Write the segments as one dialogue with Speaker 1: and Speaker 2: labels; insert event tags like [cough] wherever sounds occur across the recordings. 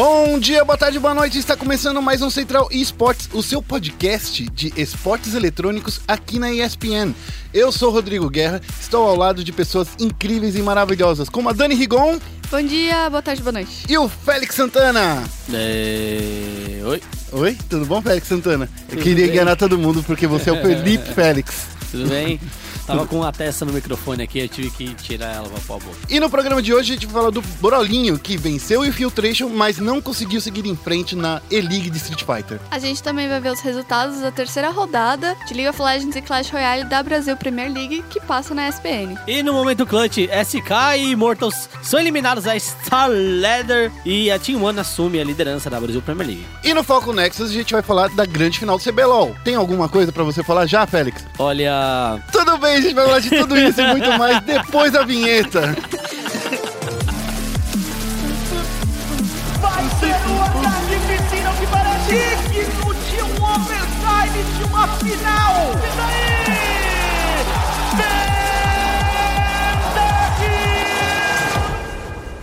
Speaker 1: Bom dia, boa tarde, boa noite. Está começando mais um Central Esportes, o seu podcast de esportes eletrônicos aqui na ESPN. Eu sou Rodrigo Guerra, estou ao lado de pessoas incríveis e maravilhosas, como a Dani Rigon.
Speaker 2: Bom dia, boa tarde, boa noite.
Speaker 1: E o Félix Santana.
Speaker 3: É... Oi?
Speaker 1: Oi, tudo bom, Félix Santana?
Speaker 3: Tudo
Speaker 1: Eu queria
Speaker 3: bem.
Speaker 1: enganar todo mundo porque você é o Felipe [laughs] Félix.
Speaker 3: Tudo bem? Tava com a testa no microfone aqui, eu tive que tirar ela pra pôr a boca.
Speaker 1: E no programa de hoje a gente vai falar do Brolinho, que venceu o Infiltration, mas não conseguiu seguir em frente na E-League de Street Fighter.
Speaker 2: A gente também vai ver os resultados da terceira rodada de League of Legends e Clash Royale da Brasil Premier League, que passa na SPN.
Speaker 3: E no momento clutch, SK e Immortals são eliminados da Star Leather e a Team One assume a liderança da Brasil Premier League.
Speaker 1: E no Foco Nexus a gente vai falar da grande final do CBLOL. Tem alguma coisa pra você falar já, Félix?
Speaker 3: Olha,
Speaker 1: Tudo bem, a gente vai falar de tudo isso e muito mais depois da vinheta.
Speaker 4: Vai ser um ataque piscina que parece digno de um overtime de uma final. E daí?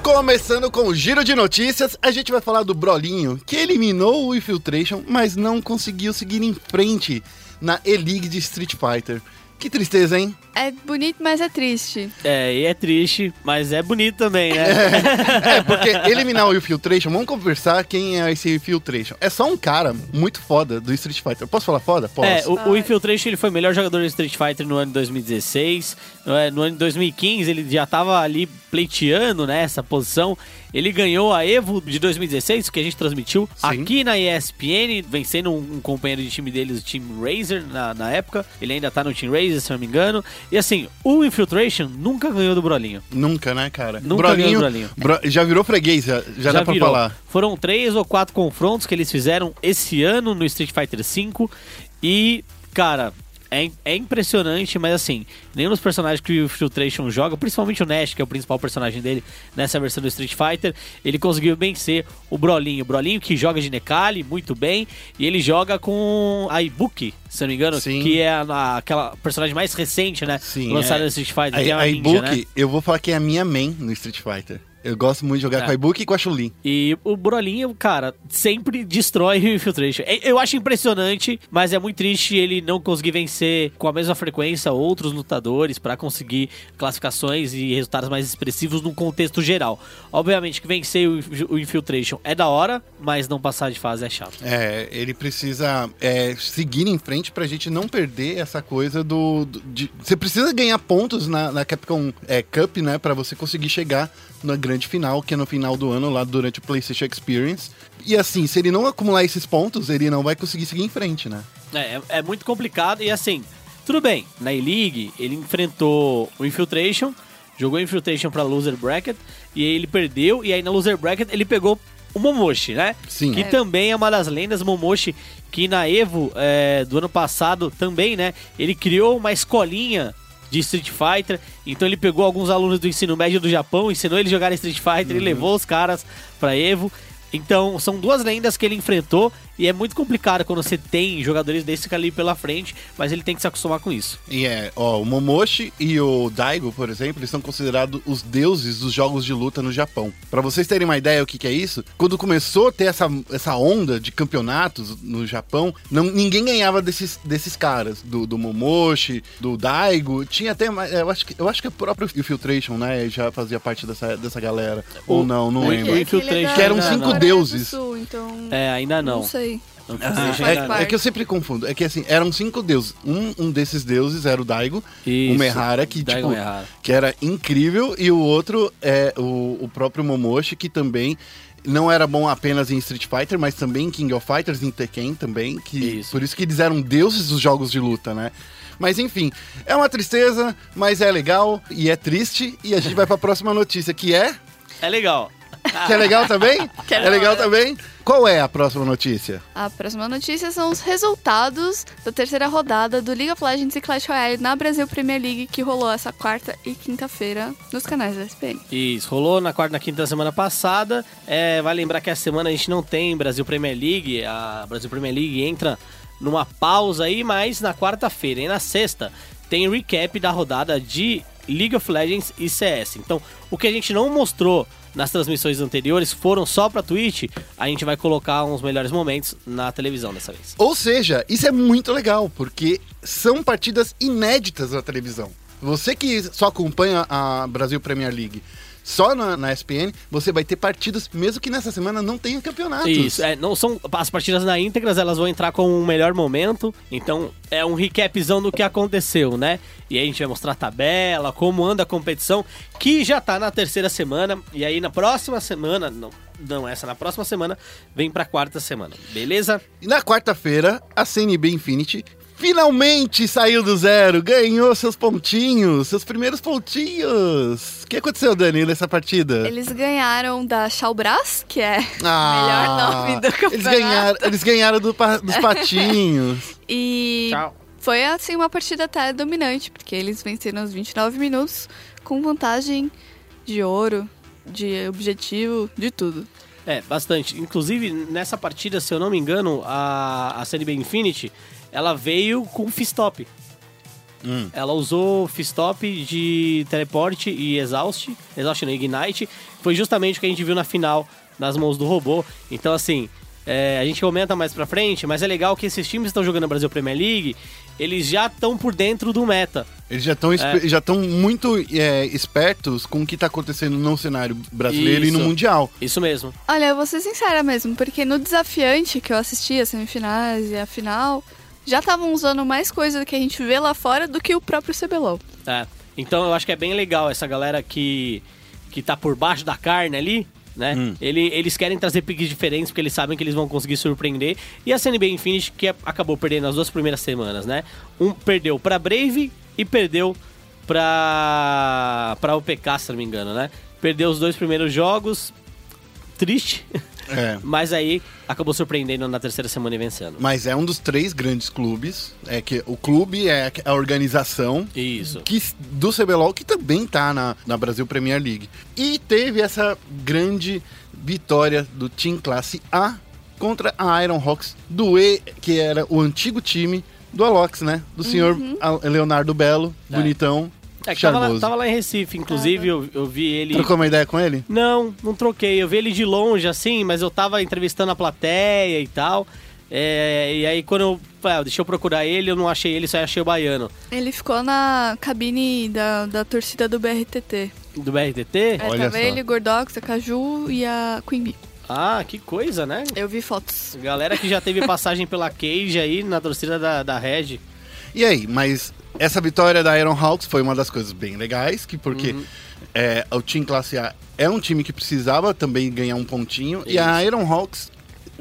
Speaker 1: Começando com o giro de notícias, a gente vai falar do Brolinho, que eliminou o Infiltration, mas não conseguiu seguir em frente na E-League de Street Fighter. Que tristeza, hein?
Speaker 2: É bonito, mas é triste.
Speaker 3: é, e é triste, mas é bonito também, né?
Speaker 1: É, porque eliminar o Infiltration, vamos conversar quem é esse Infiltration. É só um cara muito foda do Street Fighter. Posso falar foda? Posso.
Speaker 3: É, o, o Infiltration ele foi o melhor jogador de Street Fighter no ano de 2016. No, é, no ano de 2015 ele já tava ali pleiteando né, essa posição. Ele ganhou a Evo de 2016, que a gente transmitiu
Speaker 1: Sim.
Speaker 3: aqui na ESPN, vencendo um, um companheiro de time deles, o Team Razer, na, na época. Ele ainda tá no Team Razer, se não me engano. E assim, o Infiltration nunca ganhou do Brolinho.
Speaker 1: Nunca, né, cara?
Speaker 3: Nunca ganhou o Brolinho.
Speaker 1: Bro- já virou freguês, já, já, dá pra
Speaker 3: virou.
Speaker 1: falar.
Speaker 3: Foram três ou quatro confrontos que eles fizeram esse ano no Street Fighter V. E, cara, é, é impressionante, mas assim, nenhum dos personagens que o Filtration joga, principalmente o Nash, que é o principal personagem dele nessa versão do Street Fighter, ele conseguiu vencer o Brolinho. O Brolinho que joga de Nekali muito bem, e ele joga com a Ibuki, se não me engano,
Speaker 1: Sim.
Speaker 3: que é a, a- aquela personagem mais recente, né?
Speaker 1: Sim,
Speaker 3: lançada
Speaker 1: é.
Speaker 3: no Street Fighter, que é
Speaker 1: A, a
Speaker 3: ninja,
Speaker 1: Ibuki,
Speaker 3: né?
Speaker 1: eu vou falar que é a minha main no Street Fighter. Eu gosto muito de jogar
Speaker 3: É.
Speaker 1: com a Ibuki e com a Chun-Li.
Speaker 3: E o Brolinho, cara, sempre destrói [laughs] o Infiltration. É- Eu acho impressionante, mas é muito triste ele não conseguir vencer com a mesma frequência outros lutadores pra conseguir classificações e resultados mais expressivos num contexto geral. Obviamente que vencer o Infiltration é da hora, mas não passar de fase é chato.
Speaker 1: É, ele precisa é, seguir em frente pra gente não perder essa coisa do. do- de- você precisa ganhar pontos na, na Capcom é, Cup, né? Pra você conseguir chegar na grande final, que é no final do ano, lá durante o PlayStation Experience. E assim, se ele não acumular esses pontos, ele não vai conseguir seguir em frente, né?
Speaker 3: É, é, é muito complicado e assim, tudo bem, na E-League ele enfrentou o Infiltration, jogou Infiltration pra Loser Bracket e aí ele perdeu e aí na Loser Bracket ele pegou o Momoshi, né?
Speaker 1: Sim.
Speaker 3: Que
Speaker 2: É.
Speaker 3: também é uma das lendas, Momoshi, que na Evo é, do ano passado também, né? Ele criou uma escolinha de Street Fighter, então ele pegou alguns alunos do ensino médio do Japão, ensinou eles a jogar Street Fighter e levou os caras pra Evo. Então, são duas lendas que ele enfrentou e é muito complicado quando você tem jogadores desse calibre pela frente, mas ele tem que se acostumar com isso.
Speaker 1: E é, ó, o Momoshi e o Daigo, por exemplo, eles são considerados os deuses dos jogos de luta no Japão. Pra vocês terem uma ideia o que, que é isso, quando começou a ter essa, essa onda de campeonatos no Japão, não, ninguém ganhava desses, desses caras, do, do Momoshi, do Daigo, tinha até, mais- eu acho que, eu acho que o próprio Infiltration, né, já fazia parte dessa, dessa galera. Ou não, não
Speaker 3: o-
Speaker 1: lembro.
Speaker 3: o
Speaker 2: É que é
Speaker 1: Que eram cinco
Speaker 2: Coreia
Speaker 1: deuses.
Speaker 2: do Sul, então,
Speaker 3: É, ainda não.
Speaker 2: não sei.
Speaker 1: Ah, é, é que eu sempre confundo. É que assim, eram cinco deuses. Um, um desses deuses era o Daigo,
Speaker 3: Isso.
Speaker 1: o Mehara, que
Speaker 3: Daigo
Speaker 1: tipo,
Speaker 3: Mehara.
Speaker 1: que era incrível, e o outro é o, o próprio Momoshi, que também não era bom apenas em Street Fighter, mas também em King of Fighters, em Tekken também, que
Speaker 3: Isso.
Speaker 1: por isso que eles eram deuses dos jogos de luta, né? Mas enfim, é uma tristeza, mas é legal e é triste, e a gente vai pra próxima notícia, que é
Speaker 3: É legal. [laughs]
Speaker 1: que é legal também? [laughs]
Speaker 2: Que é
Speaker 1: legal também? Qual é a próxima notícia?
Speaker 2: A próxima notícia são os resultados da terceira rodada do League of Legends e Clash Royale na Brasil Premier League, que rolou essa quarta e quinta-feira nos canais da SPN.
Speaker 3: Isso, rolou na quarta e na quinta da semana passada. É, vai lembrar que essa semana a gente não tem Brasil Premier League. A Brasil Premier League entra numa pausa aí, mas na quarta-feira e na sexta tem recap da rodada de League of Legends e CS. Então, o que a gente não mostrou nas transmissões anteriores foram só pra Twitch, a gente vai colocar uns melhores momentos na televisão dessa vez.
Speaker 1: Ou seja, isso é muito legal, porque são partidas inéditas na televisão. Você que só acompanha a Brasil Premier League só na, na ESPN, você vai ter partidas, mesmo que nessa semana não tenha campeonatos.
Speaker 3: Isso, é, não são as partidas na íntegras, elas vão entrar com um melhor momento. Então é um recapzão do que aconteceu, né? E aí a gente vai mostrar a tabela, como anda a competição, que já tá na terceira semana. E aí na próxima semana, não, não essa, na próxima semana, vem pra quarta semana, beleza?
Speaker 1: E na quarta-feira, a CNB Infinity finalmente saiu do zero, ganhou seus pontinhos, seus primeiros pontinhos. O que aconteceu, Dani, nessa partida?
Speaker 2: Eles ganharam da Chalbras, que é o
Speaker 1: Ah,
Speaker 2: melhor nome do campeonato.
Speaker 1: Eles ganharam, eles ganharam do dos [laughs] patinhos.
Speaker 2: E
Speaker 3: Tchau.
Speaker 2: foi assim uma partida até dominante, porque eles venceram os 29 minutos com vantagem de ouro, de objetivo, de tudo.
Speaker 3: É, bastante. Inclusive, nessa partida, se eu não me engano, a, a CNB Infinity, ela veio com Fistop.
Speaker 1: Hum.
Speaker 3: Ela usou Fistop de teleporte e Exaust. Exaust não, Ignite. Foi justamente o que a gente viu na final nas mãos do robô. Então, assim, é, a gente comenta mais pra frente, mas é legal que esses times que estão jogando na Brasil Premier League, eles já estão por dentro do meta.
Speaker 1: Eles já estão
Speaker 3: É.
Speaker 1: já estão muito é, espertos com o que está acontecendo no cenário brasileiro e no
Speaker 3: Isso.
Speaker 1: Mundial.
Speaker 3: Isso mesmo.
Speaker 2: Olha, eu vou ser sincera mesmo, porque no desafiante que eu assisti, as semifinais e a final, já estavam usando mais coisa que a gente vê lá fora do que o próprio CBLOL.
Speaker 3: É. Então eu acho que é bem legal essa galera que, que tá por baixo da carne ali, né?
Speaker 1: Hum.
Speaker 3: Ele, eles querem trazer piques diferentes porque eles sabem que eles vão conseguir surpreender. E a CNB Infinity que acabou perdendo as duas primeiras semanas, né? Um perdeu pra Brave e perdeu pra, pra OPK, se não me engano, né? Perdeu os dois primeiros jogos. Triste. [laughs]
Speaker 1: É.
Speaker 3: Mas aí acabou surpreendendo na terceira semana e vencendo.
Speaker 1: Mas é um dos três grandes clubes. É que o clube é a organização
Speaker 3: Isso.
Speaker 1: que, do CBLOL, que também tá na, na Brasil Premier League. E teve essa grande vitória do Team Classe A contra a Iron Hawks do E, que era o antigo time do Alox, né? Do senhor Al- Leonardo Belo,
Speaker 3: É.
Speaker 1: bonitão,
Speaker 3: É, que tava, lá, tava lá em Recife, inclusive eu, eu vi ele.
Speaker 1: Trocou uma ideia com ele?
Speaker 3: Não, não troquei. Eu vi ele de longe, assim, mas eu tava entrevistando a plateia e tal. É, e aí quando eu falei, ah, deixa eu procurar ele, eu não achei ele, só achei o baiano.
Speaker 2: Ele ficou na cabine da, da torcida do BRTT.
Speaker 3: Do BRTT?
Speaker 2: É,
Speaker 1: Olha
Speaker 2: tava
Speaker 1: só.
Speaker 2: ele, Gordox, a Caju e a Queen Bee.
Speaker 3: Ah, que coisa, né?
Speaker 2: Eu vi fotos.
Speaker 3: Galera que já teve passagem pela Cage aí na torcida da, da Red.
Speaker 1: E aí, mas essa vitória da Iron Hawks foi uma das coisas bem legais, que porque
Speaker 3: Uhum.
Speaker 1: é, o time classe A é um time que precisava também ganhar um pontinho, e a
Speaker 3: Isso.
Speaker 1: Iron Hawks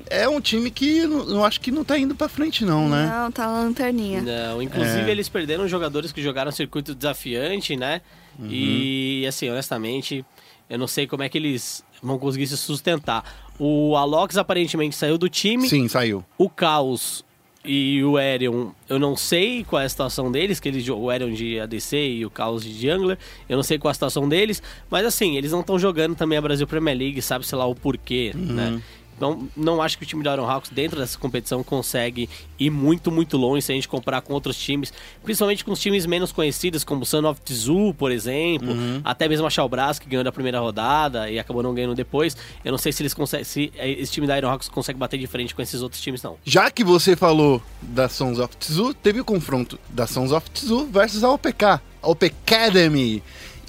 Speaker 1: é um time que eu eu acho que não tá indo pra frente não, né?
Speaker 2: Não, tá na lanterninha.
Speaker 3: Não, inclusive
Speaker 1: É.
Speaker 3: eles perderam jogadores que jogaram circuito desafiante, né?
Speaker 1: Uhum.
Speaker 3: E assim, honestamente, eu não sei como é que eles vão conseguir se sustentar. O Alox aparentemente saiu do time.
Speaker 1: Sim, saiu.
Speaker 3: O Caos e o Aerion, eu não sei qual é a situação deles, que eles, o Aerion de ADC e o Caos de Jungler, eu não sei qual é a situação deles, mas assim, eles não estão jogando também a Brasil Premier League, sabe, sei lá, o porquê, né? Então, não acho que o time do Iron Hawks, dentro dessa competição, consegue ir muito, muito longe se a gente comparar com outros times, principalmente com os times menos conhecidos, como o Son of Tzu, por exemplo, até mesmo a Shalbras, que ganhou da primeira rodada e acabou não ganhando depois. Eu não sei se eles conseguem, se eh, esse time da Iron Hawks consegue bater de frente com esses outros times, não.
Speaker 1: Já que você falou da Sons of Tzu, teve o confronto da Sons of Tzu versus a OPK, a OP Academy.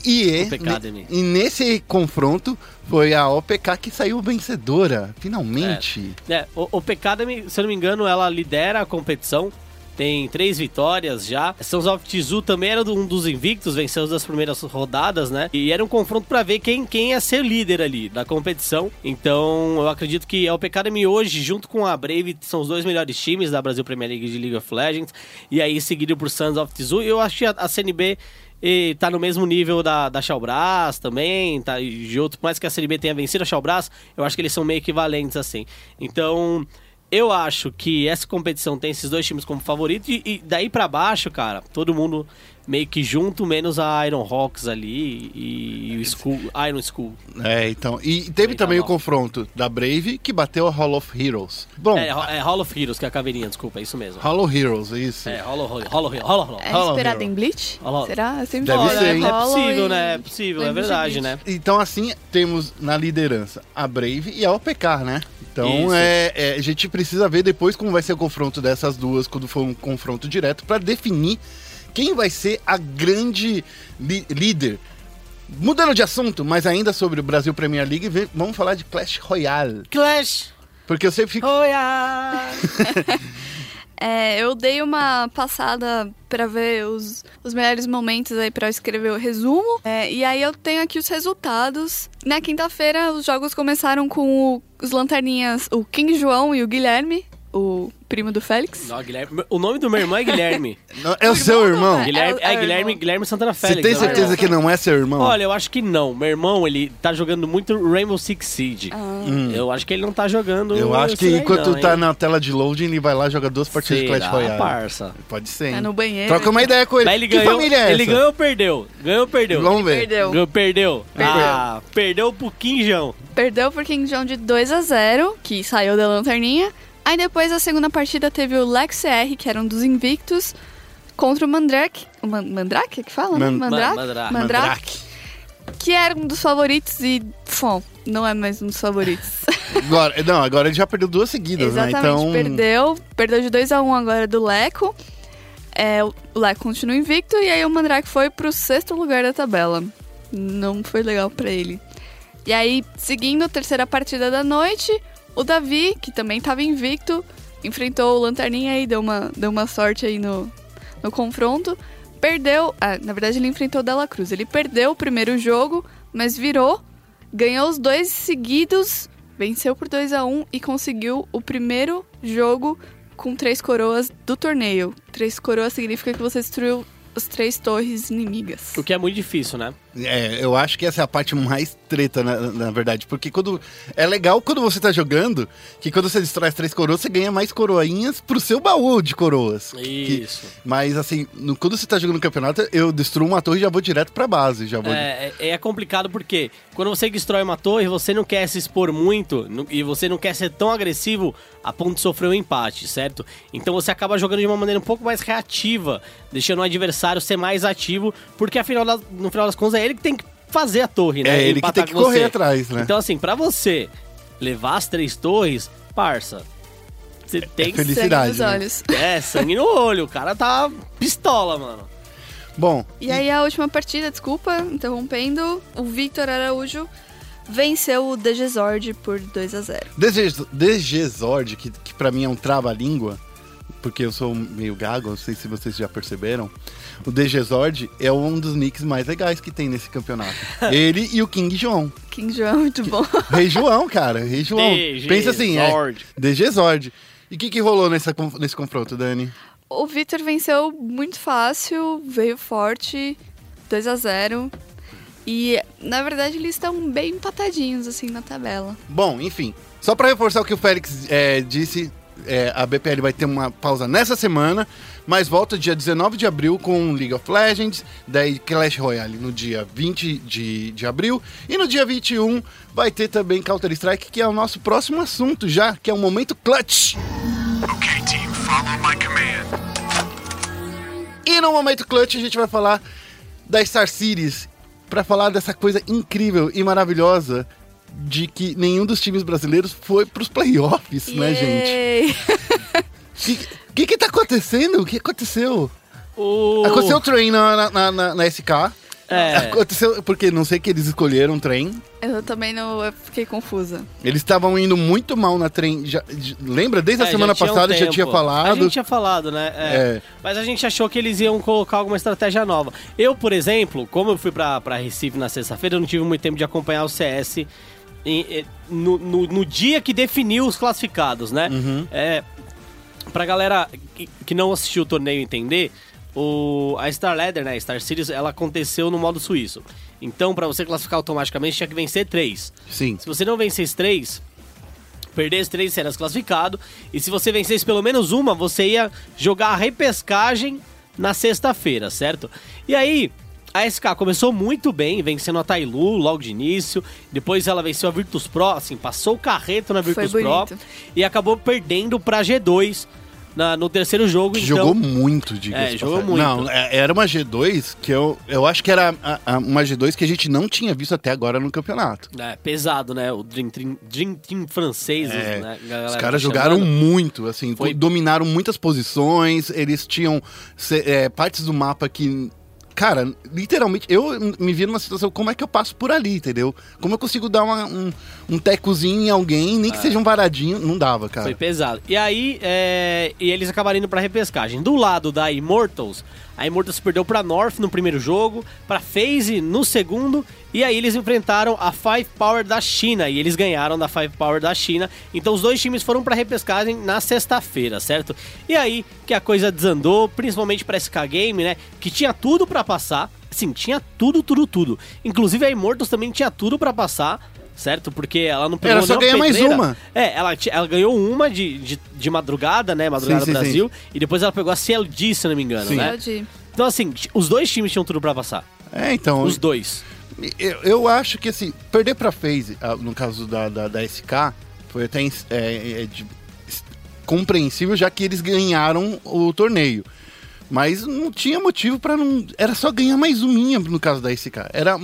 Speaker 1: E,
Speaker 3: OP Academy.
Speaker 1: e nesse confronto foi a OPK que saiu vencedora, finalmente.
Speaker 3: É, o, o se eu não me engano, ela lidera a competição. Tem três vitórias já. Sons of Tzu também era um dos invictos, venceu as duas primeiras rodadas, né? E era um confronto pra ver quem, quem ia ser líder ali da competição. Então, eu acredito que a OP Academy hoje, junto com a Brave, são os dois melhores times da Brasil Premier League de League of Legends. E aí, seguido por Sons of Tzu. Eu acho que a, a CNB e tá no mesmo nível da, da Shalbras também, tá, de outro, por mais que a CNB tenha vencido a Shalbras, eu acho que eles são meio equivalentes, assim. Então, eu acho que essa competição tem esses dois times como favorito, e, e daí pra baixo, cara, todo mundo meio que junto, menos a Iron Hawks ali e, e o School, Iron School.
Speaker 1: É, então. E teve
Speaker 3: tá
Speaker 1: também o confronto da Brave, que bateu a Hall of Heroes. Bom,
Speaker 3: É, é Hall of Heroes, que é a caveirinha, desculpa, é isso mesmo.
Speaker 1: Hall of Heroes, isso.
Speaker 3: É, Hall of Hall of Hall of Hall of
Speaker 2: É inspirado em Bleach?
Speaker 3: Hello.
Speaker 2: Será? Sempre
Speaker 1: Deve ser,
Speaker 2: né?
Speaker 1: hein?
Speaker 3: É possível,
Speaker 2: e-
Speaker 3: né? É possível, é verdade, né?
Speaker 1: Então, assim, temos na liderança a Brave e a OPK, né? Então, é, é, a gente precisa ver depois como vai ser o confronto dessas duas, quando for um confronto direto, pra definir quem vai ser a grande li- líder. Mudando de assunto, mas ainda sobre o Brasil Premier League, vamos falar de Clash Royale.
Speaker 3: Clash
Speaker 1: Porque eu sempre fico.
Speaker 3: Royale! [laughs]
Speaker 2: É, eu dei uma passada pra ver os, os melhores momentos aí pra eu escrever o resumo. É, e aí eu tenho aqui os resultados. Na quinta-feira, os jogos começaram com o- os lanterninhas, o King João e o Guilherme, o primo do Félix.
Speaker 3: Não, Guilherme. O nome do meu irmão é Guilherme. [laughs]
Speaker 1: Não, É o seu irmão?
Speaker 2: É,
Speaker 3: Guilherme
Speaker 2: é
Speaker 3: é,
Speaker 2: o
Speaker 3: Guilherme,
Speaker 2: irmão.
Speaker 3: Guilherme Santana
Speaker 1: Você
Speaker 3: Félix.
Speaker 1: tem
Speaker 3: é o
Speaker 1: certeza
Speaker 3: irmão.
Speaker 1: que não é seu irmão?
Speaker 3: Olha, eu acho que não. Meu irmão, ele tá jogando muito Rainbow Six Siege. Eu acho que ele não tá jogando.
Speaker 1: Hum. eu acho que enquanto
Speaker 3: não,
Speaker 1: tá
Speaker 3: hein?
Speaker 1: na tela de loading, ele vai lá e joga duas partidas de Clash
Speaker 3: Será,
Speaker 1: Royale.
Speaker 3: parça.
Speaker 1: Pode ser.
Speaker 2: Tá
Speaker 1: hein?
Speaker 2: no banheiro.
Speaker 1: Troca uma ideia com ele.
Speaker 3: Mas ele
Speaker 1: que
Speaker 3: ganhou.
Speaker 1: família é
Speaker 3: ele
Speaker 1: essa?
Speaker 3: ganhou ou perdeu? Ganhou ou perdeu?
Speaker 1: Vamos ver.
Speaker 2: Perdeu.
Speaker 3: Ganhou, perdeu.
Speaker 2: Perdeu.
Speaker 3: Ah, perdeu pro Quinjão.
Speaker 2: Perdeu pro King João de 2 a 0 que saiu da lanterninha. Aí depois a segunda partida teve o Lex CR, que era um dos invictos, contra o Mandrake. O Man Mandrake que fala? né?
Speaker 1: Man-
Speaker 2: Mandrake?
Speaker 3: Mandrake.
Speaker 2: Mandrake. Que era um dos favoritos e, bom, não é mais um dos favoritos. [laughs]
Speaker 1: Agora, não, agora ele já perdeu duas seguidas,
Speaker 2: Exatamente,
Speaker 1: né? Então.
Speaker 2: perdeu. Perdeu de 2 a 1 agora do Leco. É, o Leco continua invicto e aí o Mandrake foi pro sexto lugar da tabela. Não foi legal pra ele. E aí, seguindo a terceira partida da noite, o Davi, que também tava invicto, enfrentou o Lanterninha e deu uma, deu uma sorte aí no, no confronto. Perdeu. Ah, na verdade, ele enfrentou o Dela Cruz. Ele perdeu o primeiro jogo, mas virou, ganhou os dois seguidos, venceu por 2 a 1 e conseguiu o primeiro jogo com três coroas do torneio. Três coroas significa que você destruiu as três torres inimigas.
Speaker 3: O que é muito difícil, né?
Speaker 1: É, eu acho que essa é a parte mais treta, na, na verdade. Porque quando. É legal quando você tá jogando, que quando você destrói as três coroas, você ganha mais coroinhas pro seu baú de coroas. Que-
Speaker 3: Isso.
Speaker 1: mas assim, no- quando você tá jogando no campeonato, eu destruo uma torre e já vou direto pra base. Já vou.
Speaker 3: É, é, é complicado porque quando você destrói uma torre, você não quer se expor muito e você não quer ser tão agressivo a ponto de sofrer um empate, certo? Então você acaba jogando de uma maneira um pouco mais reativa, deixando o adversário ser mais ativo, porque afinal, no final das contas é ele que tem que fazer a torre, né?
Speaker 1: É ele que tem que correr atrás, né?
Speaker 3: Então assim, pra você levar as três torres, parça, você tem que...
Speaker 1: felicidade,
Speaker 2: Sangue nos
Speaker 1: né?
Speaker 2: olhos.
Speaker 3: É, sangue no olho, o cara tá pistola, mano.
Speaker 1: Bom,
Speaker 2: E aí a última partida, desculpa, interrompendo, o Victor Araújo venceu o DGZord por 2 a 0
Speaker 1: DG DGZord, que, que pra mim é um trava-língua, porque eu sou meio gago, não sei se vocês já perceberam. O DGZord é um dos nicks mais legais que tem nesse campeonato. [laughs] Ele e o King João.
Speaker 2: King João é muito bom. [laughs]
Speaker 1: Rei João, cara. Rei João.
Speaker 3: DG
Speaker 1: Pensa assim, é.
Speaker 3: Zord.
Speaker 1: DGZord. E o que, que rolou nessa, nesse confronto, Dani?
Speaker 2: O Victor venceu muito fácil, veio forte, 2 a 0 E, na verdade, eles estão bem empatadinhos, assim, na tabela.
Speaker 1: Bom, enfim. Só pra reforçar o que o Félix é, disse, é, a BPL vai ter uma pausa nessa semana, mas volta dia 19 de abril com League of Legends, daí Clash Royale no dia 20 de, de abril, e no dia 21 vai ter também Counter-Strike, que é o nosso próximo assunto já, que é o momento clutch.
Speaker 5: Okay, team, follow my command.
Speaker 1: E no momento clutch a gente vai falar da Star Series, pra falar dessa coisa incrível e maravilhosa de que nenhum dos times brasileiros foi pros playoffs, né, gente?
Speaker 2: Yay! [laughs]
Speaker 1: O que, que que tá acontecendo? O que aconteceu?
Speaker 3: O...
Speaker 1: Aconteceu o trem na, na, na, na SK.
Speaker 3: É.
Speaker 1: Aconteceu, porque não sei que eles escolheram um trem.
Speaker 2: Eu também não eu fiquei confusa.
Speaker 1: Eles estavam indo muito mal na trem. já- de- lembra? Desde a
Speaker 3: É,
Speaker 1: semana
Speaker 3: já tinha um
Speaker 1: passada já tinha falado.
Speaker 3: A gente tinha falado, né? É.
Speaker 1: É.
Speaker 3: Mas a gente achou que eles iam colocar alguma estratégia nova. Eu, por exemplo, como eu fui pra, pra Recife na sexta-feira, eu não tive muito tempo de acompanhar o CS no, no- no dia que definiu os classificados, né?
Speaker 1: Uhum.
Speaker 3: É, pra galera que, que não assistiu o torneio entender, o, a Star Leather, né, a Star Series, ela aconteceu no modo suíço. Então, pra você classificar automaticamente, tinha que vencer três.
Speaker 1: Sim.
Speaker 3: Se você não vencesse três, perdesse três, você era desclassificado. E se você vencesse pelo menos uma, você ia jogar a repescagem na sexta-feira, certo? E aí, a SK começou muito bem, vencendo a Tailu logo de início. Depois ela venceu a Virtus Pro, assim, passou o carreto na Virtus Pro. E acabou perdendo pra G2 na- no terceiro jogo.
Speaker 1: Que
Speaker 3: então,
Speaker 1: jogou muito, diga
Speaker 3: É, jogou muito.
Speaker 1: Não, é- era uma G2 que eu, eu acho que era a- a- uma G2 que a gente não tinha visto até agora no campeonato.
Speaker 3: É, pesado, né? O Dream Team, Dream Team franceses,
Speaker 1: É,
Speaker 3: né?
Speaker 1: Os
Speaker 3: tá
Speaker 1: caras jogaram
Speaker 3: chamando.
Speaker 1: muito, assim,
Speaker 3: Foi-
Speaker 1: dominaram muitas posições, eles tinham é, partes do mapa que. Cara, literalmente, eu me vi numa situação, como é que eu passo por ali, entendeu? Como eu consigo dar uma- um, um tecozinho em alguém, nem que seja um varadinho, não dava, cara.
Speaker 3: Foi pesado. E aí, é, e eles acabaram indo pra repescagem. Do lado da Immortals, a Immortals perdeu pra North no primeiro jogo, pra FaZe no segundo, e aí eles enfrentaram a Five Power da China, e eles ganharam da Five Power da China. Então os dois times foram pra repescagem na sexta-feira, certo? E aí que a coisa desandou, principalmente pra SK Game, né? Que tinha tudo pra passar. Sim, tinha tudo, tudo, tudo. Inclusive a Immortals também tinha tudo pra passar. Certo? Porque ela não pegou
Speaker 1: Era só ganhar mais uma.
Speaker 3: É, ela, ela ganhou uma de, de, de madrugada, né? Madrugada
Speaker 1: Sim, sim,
Speaker 3: Brasil. E depois ela pegou a CLG, se não me engano,
Speaker 1: Sim.
Speaker 3: né?
Speaker 2: Pode-
Speaker 3: Então, assim, os dois times tinham tudo pra passar.
Speaker 1: É, então.
Speaker 3: Os dois.
Speaker 1: Eu, eu acho que assim, perder pra FaZe, ah, no caso da, da, da SK, foi até é, é, de- compreensível, já que eles ganharam o torneio. Mas não tinha motivo pra não. Era só ganhar mais uminha no caso da SK. Era,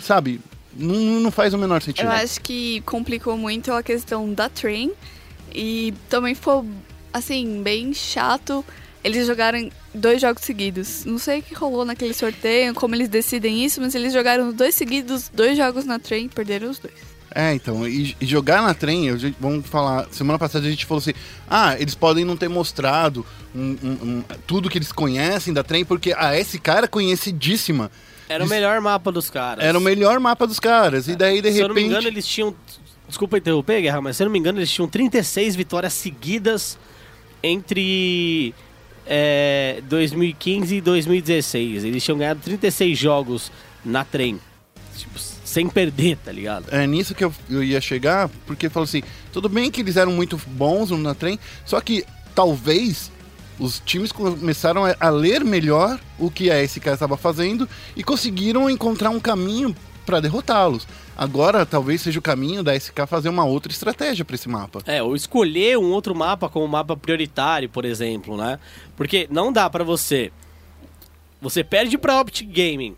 Speaker 1: sabe, não, não faz o menor sentido.
Speaker 2: Eu acho que complicou muito a questão da Train. E também ficou, assim, bem chato. Eles jogaram dois jogos seguidos. Não sei o que rolou naquele sorteio, como eles decidem isso, mas eles jogaram dois seguidos, dois jogos na Train e perderam os dois.
Speaker 1: É, então, e, e jogar na trem, eu, vamos falar, semana passada a gente falou assim, ah, eles podem não ter mostrado um- um- um- tudo que eles conhecem da trem, porque a SK era conhecidíssima.
Speaker 3: Era o melhor mapa dos caras.
Speaker 1: Era o melhor mapa dos caras, e daí, de
Speaker 3: Se eu não me
Speaker 1: repente...
Speaker 3: engano, eles tinham. Desculpa interromper, Guerra, mas se eu não me engano, eles tinham 36 vitórias seguidas entre é, 2015 e 2016. Eles tinham ganhado 36 jogos na trem. Tipo, sem perder, tá ligado?
Speaker 1: É nisso que eu, eu ia chegar, porque falou assim, tudo bem que eles eram muito bons na trem, só que talvez os times começaram a, ler melhor o que a SK estava fazendo e conseguiram encontrar um caminho para derrotá-los. Agora talvez seja o caminho da SK fazer uma outra estratégia para esse mapa.
Speaker 3: É, ou escolher um outro mapa como mapa prioritário, por exemplo, né? Porque não dá pra você. Você perde pra Optic Gaming,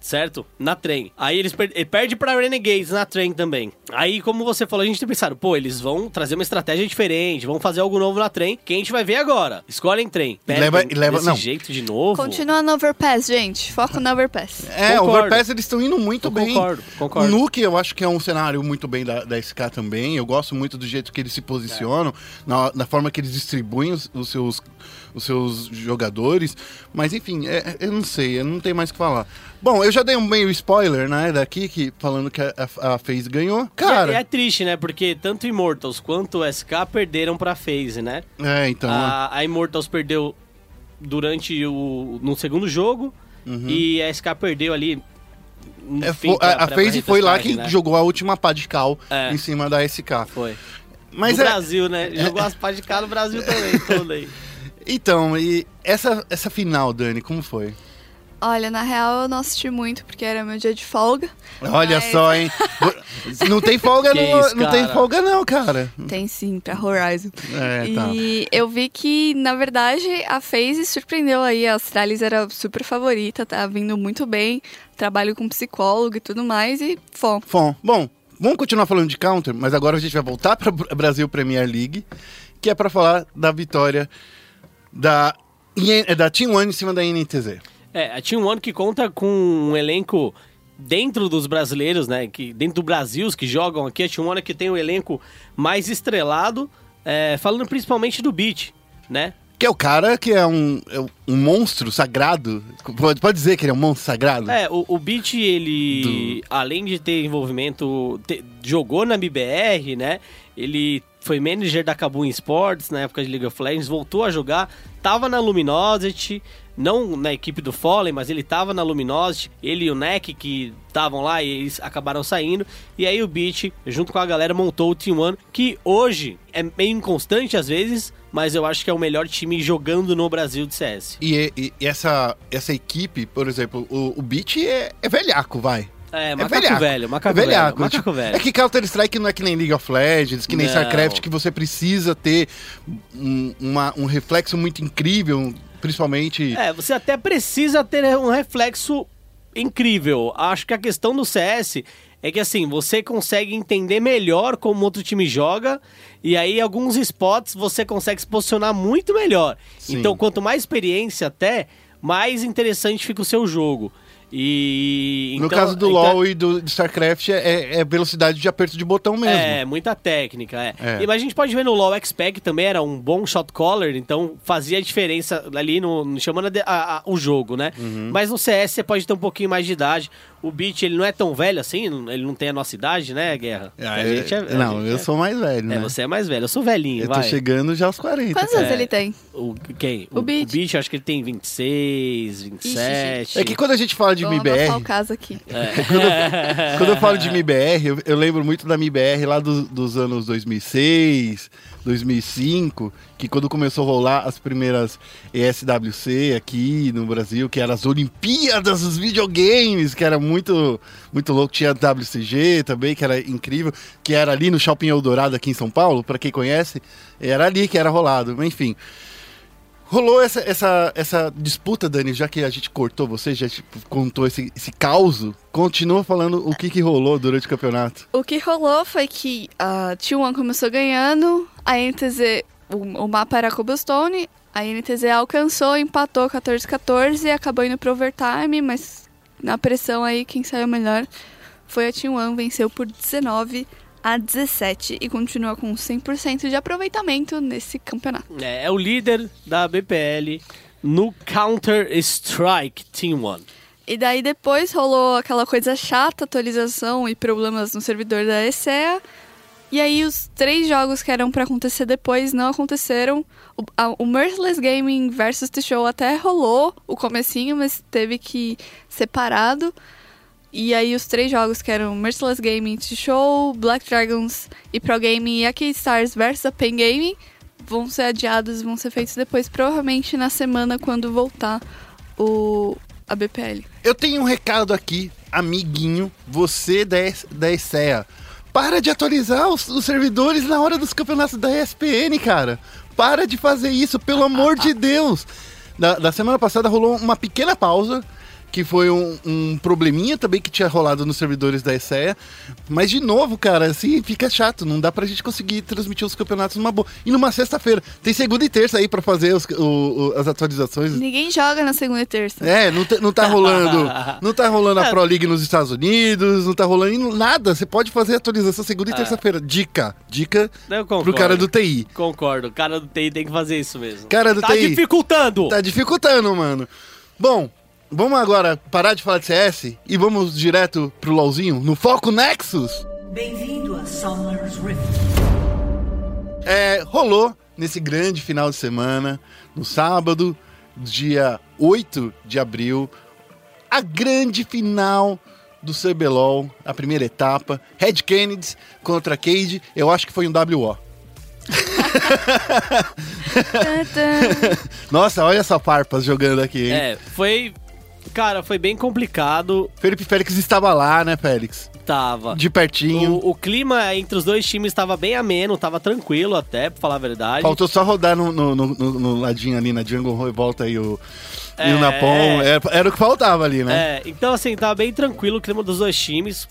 Speaker 3: certo? Na trem. Aí eles per ele perde pra Renegades na trem também. Aí, como você falou, a gente tem pensado, pô, eles vão trazer uma estratégia diferente, vão fazer algo novo na trem, que a gente vai ver agora. Escolhem trem.
Speaker 1: E leva- leva-
Speaker 3: desse
Speaker 1: não.
Speaker 3: jeito de novo.
Speaker 2: Continua no Overpass, gente. Foco no Overpass.
Speaker 1: É,
Speaker 3: Concordo.
Speaker 1: o Overpass eles estão indo muito
Speaker 3: Eu
Speaker 1: bem.
Speaker 3: concordo, concordo.
Speaker 1: O Nuke eu acho que é um cenário muito bem da, da SK também. Eu gosto muito do jeito que eles se posicionam, na, na forma que eles distribuem os, os seus, os seus jogadores. Mas enfim, é- eu não sei, eu não tenho mais o que falar. Bom, eu já dei um meio spoiler, né, daqui, que, falando que a, a, a FaZe ganhou. Cara,
Speaker 3: E é, é triste, né? Porque tanto Immortals quanto o SK perderam pra FaZe, né?
Speaker 1: é, então...
Speaker 3: A, a Immortals perdeu durante o. no segundo jogo. E a SK perdeu ali. no
Speaker 1: é,
Speaker 3: fim
Speaker 1: fo-
Speaker 3: pra-
Speaker 1: a, a FaZe foi lá que
Speaker 3: né?
Speaker 1: jogou a última pá de cal
Speaker 3: É.
Speaker 1: em cima da SK.
Speaker 3: Foi.
Speaker 1: Mas
Speaker 3: do
Speaker 1: é,
Speaker 3: Brasil, né? [laughs] Jogou as pá de cá no Brasil também, [laughs] todo aí.
Speaker 1: então, e essa, essa final, Dani, como foi?
Speaker 2: Olha, na real eu não assisti muito porque era meu dia de folga.
Speaker 1: Olha
Speaker 2: Mas-
Speaker 1: só, hein? [laughs] não tem folga, [laughs] não,
Speaker 3: isso,
Speaker 1: não tem
Speaker 3: cara?
Speaker 1: folga não, cara.
Speaker 2: Tem sim, pra Horizon.
Speaker 1: É, tá.
Speaker 2: E eu vi que, na verdade, a FaZe surpreendeu aí. A Astralis era super favorita, tá vindo muito bem. Trabalho com psicólogo e tudo mais. E, fom.
Speaker 1: Bom, bom, vamos continuar falando de counter, mas agora a gente vai voltar para Brasil Premier League, que é para falar da vitória da da Team One em cima da NTZ.
Speaker 3: É, a Team One que conta com um elenco dentro dos brasileiros, né? Que, dentro do Brasil, os que jogam aqui, a é que tem o elenco mais estrelado, é, falando principalmente do Beat, né?
Speaker 1: Que é o cara que é um, é um monstro sagrado. Pode, pode dizer que ele é um monstro sagrado?
Speaker 3: É, o, o Beat, ele, além de ter envolvimento, te- jogou na BBR, né? Ele foi manager da Kabum Sports na época de League of Legends, voltou a jogar, tava na Luminosity, não na equipe do Fallen, mas ele tava na Luminosity, ele e o Neck que estavam lá e eles acabaram saindo. E aí o Beat, junto com a galera, montou o Team One, que hoje é meio inconstante às vezes, mas eu acho que é o melhor time jogando no Brasil de CS.
Speaker 1: E, e- e essa, essa equipe, por exemplo, o, o Beat é, é velhaco, vai.
Speaker 3: É,
Speaker 1: É
Speaker 3: macaco
Speaker 1: velhaco.
Speaker 3: velho, macaco
Speaker 1: é velhaco.
Speaker 3: velho, macaco
Speaker 1: tipo,
Speaker 3: velho.
Speaker 1: É que Counter-Strike não é que nem League of Legends, que nem
Speaker 3: Não.
Speaker 1: StarCraft, que você precisa ter um, uma- um reflexo muito incrível, principalmente...
Speaker 3: É, você até precisa ter um reflexo incrível. Acho que a questão do CS é que assim, você consegue entender melhor como outro time joga e aí alguns spots você consegue se posicionar muito melhor.
Speaker 1: Sim.
Speaker 3: Então, quanto mais experiência até, mais interessante fica o seu jogo. E
Speaker 1: no
Speaker 3: então-
Speaker 1: caso do
Speaker 3: então-
Speaker 1: LoL e do StarCraft, é, é velocidade de aperto de botão mesmo.
Speaker 3: É, muita técnica, é.
Speaker 1: É.
Speaker 3: E, mas a gente pode ver no LoL X-Pac também era um bom shot caller, então fazia diferença ali no, no- chamando a- a- a- o jogo, né?
Speaker 1: Uhum.
Speaker 3: Mas no CS você pode ter um pouquinho mais de idade. O Beat, ele não é tão velho assim, ele não tem a nossa idade, né, Guerra?
Speaker 1: Ah,
Speaker 3: A
Speaker 1: eu-
Speaker 3: gente é- a
Speaker 1: não,
Speaker 3: gente
Speaker 1: eu
Speaker 3: é-
Speaker 1: sou mais velho, né?
Speaker 3: É, você é mais velho, eu sou velhinho,
Speaker 1: Eu tô
Speaker 3: vai.
Speaker 1: chegando já aos 40.
Speaker 2: Quantos anos ele tem?
Speaker 3: O, quem?
Speaker 2: O Beat.
Speaker 3: O Beat, eu acho que ele tem 26, 27.
Speaker 1: É que quando a gente fala de MIBR,
Speaker 2: caso aqui. [laughs]
Speaker 1: quando eu falo de MIBR, eu, eu lembro muito da MIBR lá do- dos anos 2006, 2005, que quando começou a rolar as primeiras ESWC aqui no Brasil, que eram as Olimpíadas dos videogames, que era muito, muito louco. Tinha a WCG também, que era incrível, que era ali no Shopping Eldorado aqui em São Paulo, pra quem conhece, era ali que era rolado. Mas, Enfim, Rolou essa, essa, essa disputa, Dani, já que a gente cortou você, já tipo, contou esse, esse caos, continua falando o que, que rolou durante o campeonato.
Speaker 2: O que rolou foi que a T1 começou ganhando, a NTZ, o, o mapa era Cobblestone, a NTZ alcançou, empatou 14-14 e acabou indo pro overtime, mas na pressão aí, quem saiu melhor foi a T1, venceu por 19 a 17 e continua com 100% de aproveitamento nesse campeonato.
Speaker 3: É, é o líder da BPL no Counter-Strike Team One.
Speaker 2: E daí depois rolou aquela coisa chata, atualização e problemas no servidor da ESEA. E aí os três jogos que eram pra acontecer depois não aconteceram. O, a- o Merciless Gaming versus The Show até rolou o comecinho, mas teve que separado. E aí os três jogos que eram Merciless Gaming, Show, Black Dragons e Pro Gaming e a Stars versus Pen Gaming vão ser adiados, vão ser feitos depois, provavelmente na semana quando voltar o a BPL.
Speaker 1: Eu tenho um recado aqui, amiguinho, você da, da ESEA. Para de atualizar os, os servidores na hora dos campeonatos da ESPN, cara. Para de fazer isso, pelo amor de Deus. Da, da semana passada rolou uma pequena pausa, que foi um, um probleminha também que tinha rolado nos servidores da ESEA. Mas, de novo, cara, assim, fica chato. Não dá pra gente conseguir transmitir os campeonatos numa boa. E numa sexta-feira. Tem segunda e terça aí pra fazer os- o- o- as atualizações.
Speaker 2: Ninguém joga na segunda e terça.
Speaker 1: É, não, tá- não tá rolando. [laughs] Não tá rolando a Pro League nos Estados Unidos, não tá rolando nada. Você pode fazer atualização segunda e terça-feira. Dica. Dica
Speaker 3: Eu concordo.
Speaker 1: pro cara do TI.
Speaker 3: Concordo, o cara do TI tem que fazer isso mesmo.
Speaker 1: Cara do
Speaker 3: tá
Speaker 1: TI.
Speaker 3: dificultando!
Speaker 1: Tá dificultando, mano. Bom, vamos agora parar de falar de CS e vamos direto pro LOLzinho, no Foco Nexus.
Speaker 6: Bem-vindo a Summer's Rift.
Speaker 1: É, rolou nesse grande final de semana, no sábado, dia 8 de abril, a grande final do CBLOL, a primeira etapa, Red Kennedy contra Cade, eu acho que foi um WO. [laughs] [laughs] Nossa, olha essa farpas jogando aqui, hein?
Speaker 3: É, foi. Cara, foi bem complicado.
Speaker 1: Felipe Félix estava lá, né, Félix?
Speaker 3: Tava.
Speaker 1: De pertinho.
Speaker 3: O, o clima entre os dois times estava bem ameno, tava tranquilo até, pra falar a verdade.
Speaker 1: Faltou só rodar no, no, no- no- ladinho ali na Jungle Volta e o, e o
Speaker 3: É.
Speaker 1: Napon. Era, era o que faltava ali, né?
Speaker 3: É, então assim, tava bem tranquilo o clima dos dois times.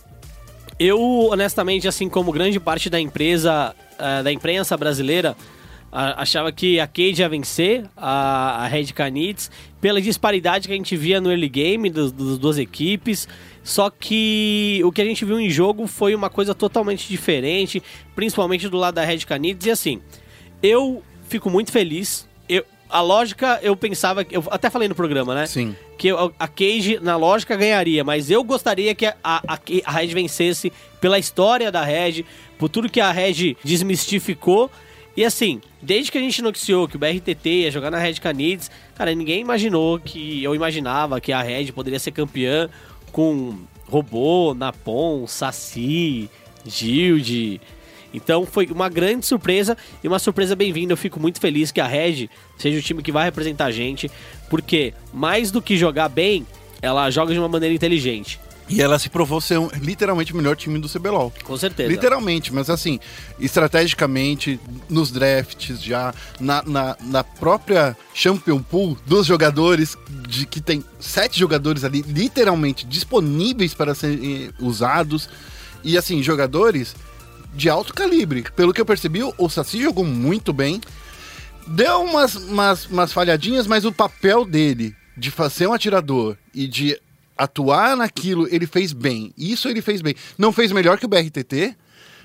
Speaker 3: Eu, honestamente, assim como grande parte da empresa, eh, da imprensa brasileira, achava que a Cade ia vencer a, a Red Canids pela disparidade que a gente via no early game das duas equipes. Só que o que a gente viu em jogo foi uma coisa totalmente diferente, principalmente do lado da Red Canids. E assim, eu fico muito feliz. Eu, a lógica, eu pensava, eu até falei no programa, né?
Speaker 1: Sim.
Speaker 3: que eu- a Cage, na lógica, ganharia, mas eu gostaria que a, a, a Red vencesse pela história da Red, por tudo que a Red desmistificou E assim, desde que a gente noticiou que o BRTT ia jogar na Red Canids, cara, ninguém imaginou que. Eu imaginava que a Red poderia ser campeã com Robô, Napon, Saci, Gilde. Então foi uma grande surpresa e uma surpresa bem-vinda. Eu fico muito feliz que a Red seja o time que vai representar a gente, porque mais do que jogar bem, ela joga de uma maneira inteligente.
Speaker 1: E ela se provou ser um- literalmente o melhor time do CBLOL.
Speaker 3: Com certeza.
Speaker 1: Literalmente, mas assim, estrategicamente, nos drafts já, na, na, na própria Champion Pool dos jogadores, de que tem sete jogadores ali literalmente disponíveis para serem usados. E assim, jogadores de alto calibre. Pelo que eu percebi, o Saci jogou muito bem. Deu umas, umas, umas falhadinhas, mas o papel dele de fa- ser um atirador e de atuar naquilo, ele fez bem. Isso ele fez bem. Não fez melhor que o BRTT,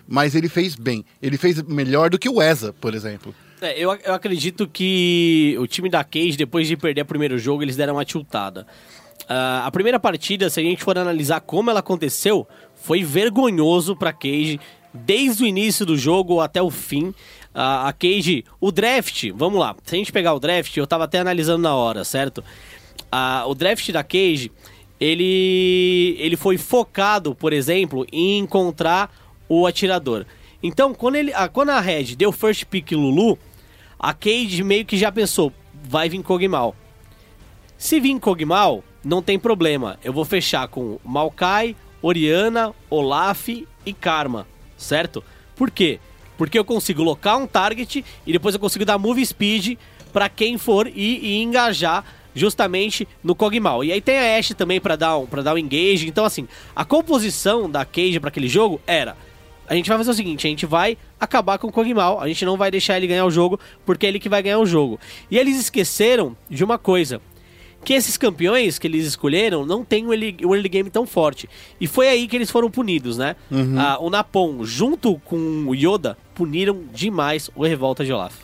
Speaker 1: mas ele fez bem. Ele fez melhor do que o ESA, por exemplo.
Speaker 3: É, eu, eu acredito que o time da Cage, depois de perder o primeiro jogo, eles deram uma tiltada. Ah, a primeira partida, se a gente for analisar como ela aconteceu, foi vergonhoso pra Cage, desde o início do jogo até o fim. Ah, a Cage, o draft, vamos lá, se a gente pegar o draft, eu tava até analisando na hora, certo? Ah, o draft da Cage, ele, ele foi focado, por exemplo, em encontrar o atirador. Então, quando, ele, ah, quando a Red deu first pick Lulu, a Cage meio que já pensou, vai vir Kog'Maw. Se vir Kog'Maw, não tem problema. Eu vou fechar com Maokai, Oriana, Olaf e Karma, certo? Por quê? Porque eu consigo locar um target e depois eu consigo dar move speed pra quem for ir e engajar justamente no Kog'Maw. E aí tem a Ashe também pra dar um, para dar um engage. Então assim, a composição da Cage pra aquele jogo era a gente vai fazer o seguinte, a gente vai acabar com o Kog'Maw, a gente não vai deixar ele ganhar o jogo, porque é ele que vai ganhar o jogo. E eles esqueceram de uma coisa, que esses campeões que eles escolheram não tem um early, um early game tão forte. E foi aí que eles foram punidos, né? Ah, o Napon, junto com o Yoda, puniram demais o Revolta de Olaf.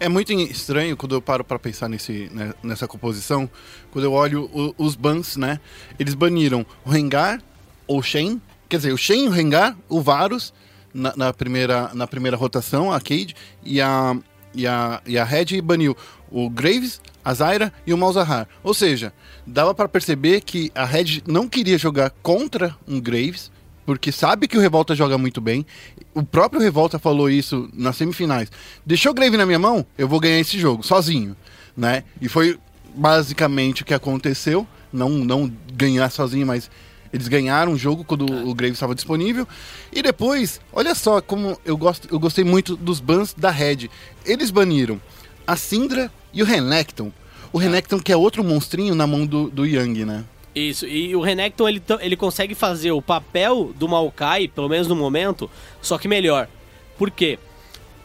Speaker 1: É muito estranho quando eu paro pra pensar nesse, né, nessa composição, quando eu olho o- os bans, né? Eles baniram o Rengar, o Shen, quer dizer, o Shen, o Rengar, o Varus na, na primeira, na primeira rotação, a Cade, e a, e a, e a Red baniu o Graves, a Zyra e o Malzahar. Ou seja, dava pra perceber que a Red não queria jogar contra um Graves, porque sabe que o Revolta joga muito bem. O próprio Revolta falou isso nas semifinais. Deixou o Grave na minha mão, eu vou ganhar esse jogo, sozinho. Né? E foi basicamente o que aconteceu. Não, não ganhar sozinho, mas eles ganharam o jogo quando o Grave estava disponível. E depois, olha só como eu, gosto, eu gostei muito dos bans da Red. Eles baniram a Syndra e o Renekton. O Renekton que é outro monstrinho na mão do, do Yang, né?
Speaker 3: Isso, e o Renekton ele, ele consegue fazer o papel do Maokai, pelo menos no momento, só que melhor. Por quê?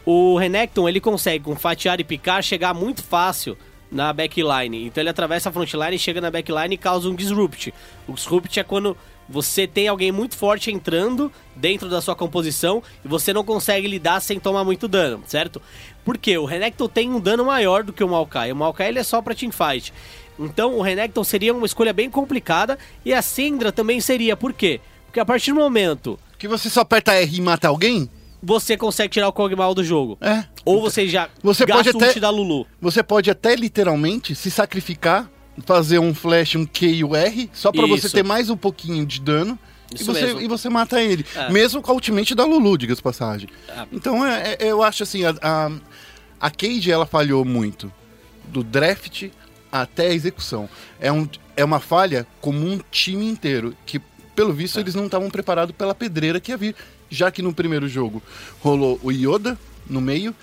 Speaker 3: O Renekton ele consegue, com fatiar e picar, chegar muito fácil na backline. Então ele atravessa a frontline, chega na backline e causa um disrupt. O disrupt é quando você tem alguém muito forte entrando dentro da sua composição e você não consegue lidar sem tomar muito dano, certo? Porque o Renekton tem um dano maior do que o Maokai. O Maokai ele é só pra teamfight. Então o Renekton seria uma escolha bem complicada e a Syndra também seria. Por quê? Porque a partir do momento
Speaker 1: Que você só aperta R e mata alguém?
Speaker 3: você consegue tirar o Kog'Maw do jogo.
Speaker 1: É.
Speaker 3: Ou você já
Speaker 1: Você
Speaker 3: gasta
Speaker 1: pode até-
Speaker 3: da Lulu.
Speaker 1: Você pode até literalmente se sacrificar, fazer um flash, um Q e o R, só pra você ter mais um pouquinho de dano. E você, e você mata ele.
Speaker 3: É.
Speaker 1: Mesmo com a ultimate da Lulu, diga-se passagem.
Speaker 3: É.
Speaker 1: Então é- é- eu acho assim, a, a, a Cade ela falhou muito. Do draft até a execução. É, um, é uma falha como um time inteiro. Que, pelo
Speaker 3: É.
Speaker 1: visto, eles não estavam preparados pela pedreira que ia vir. Já que no primeiro jogo rolou o Yoda no meio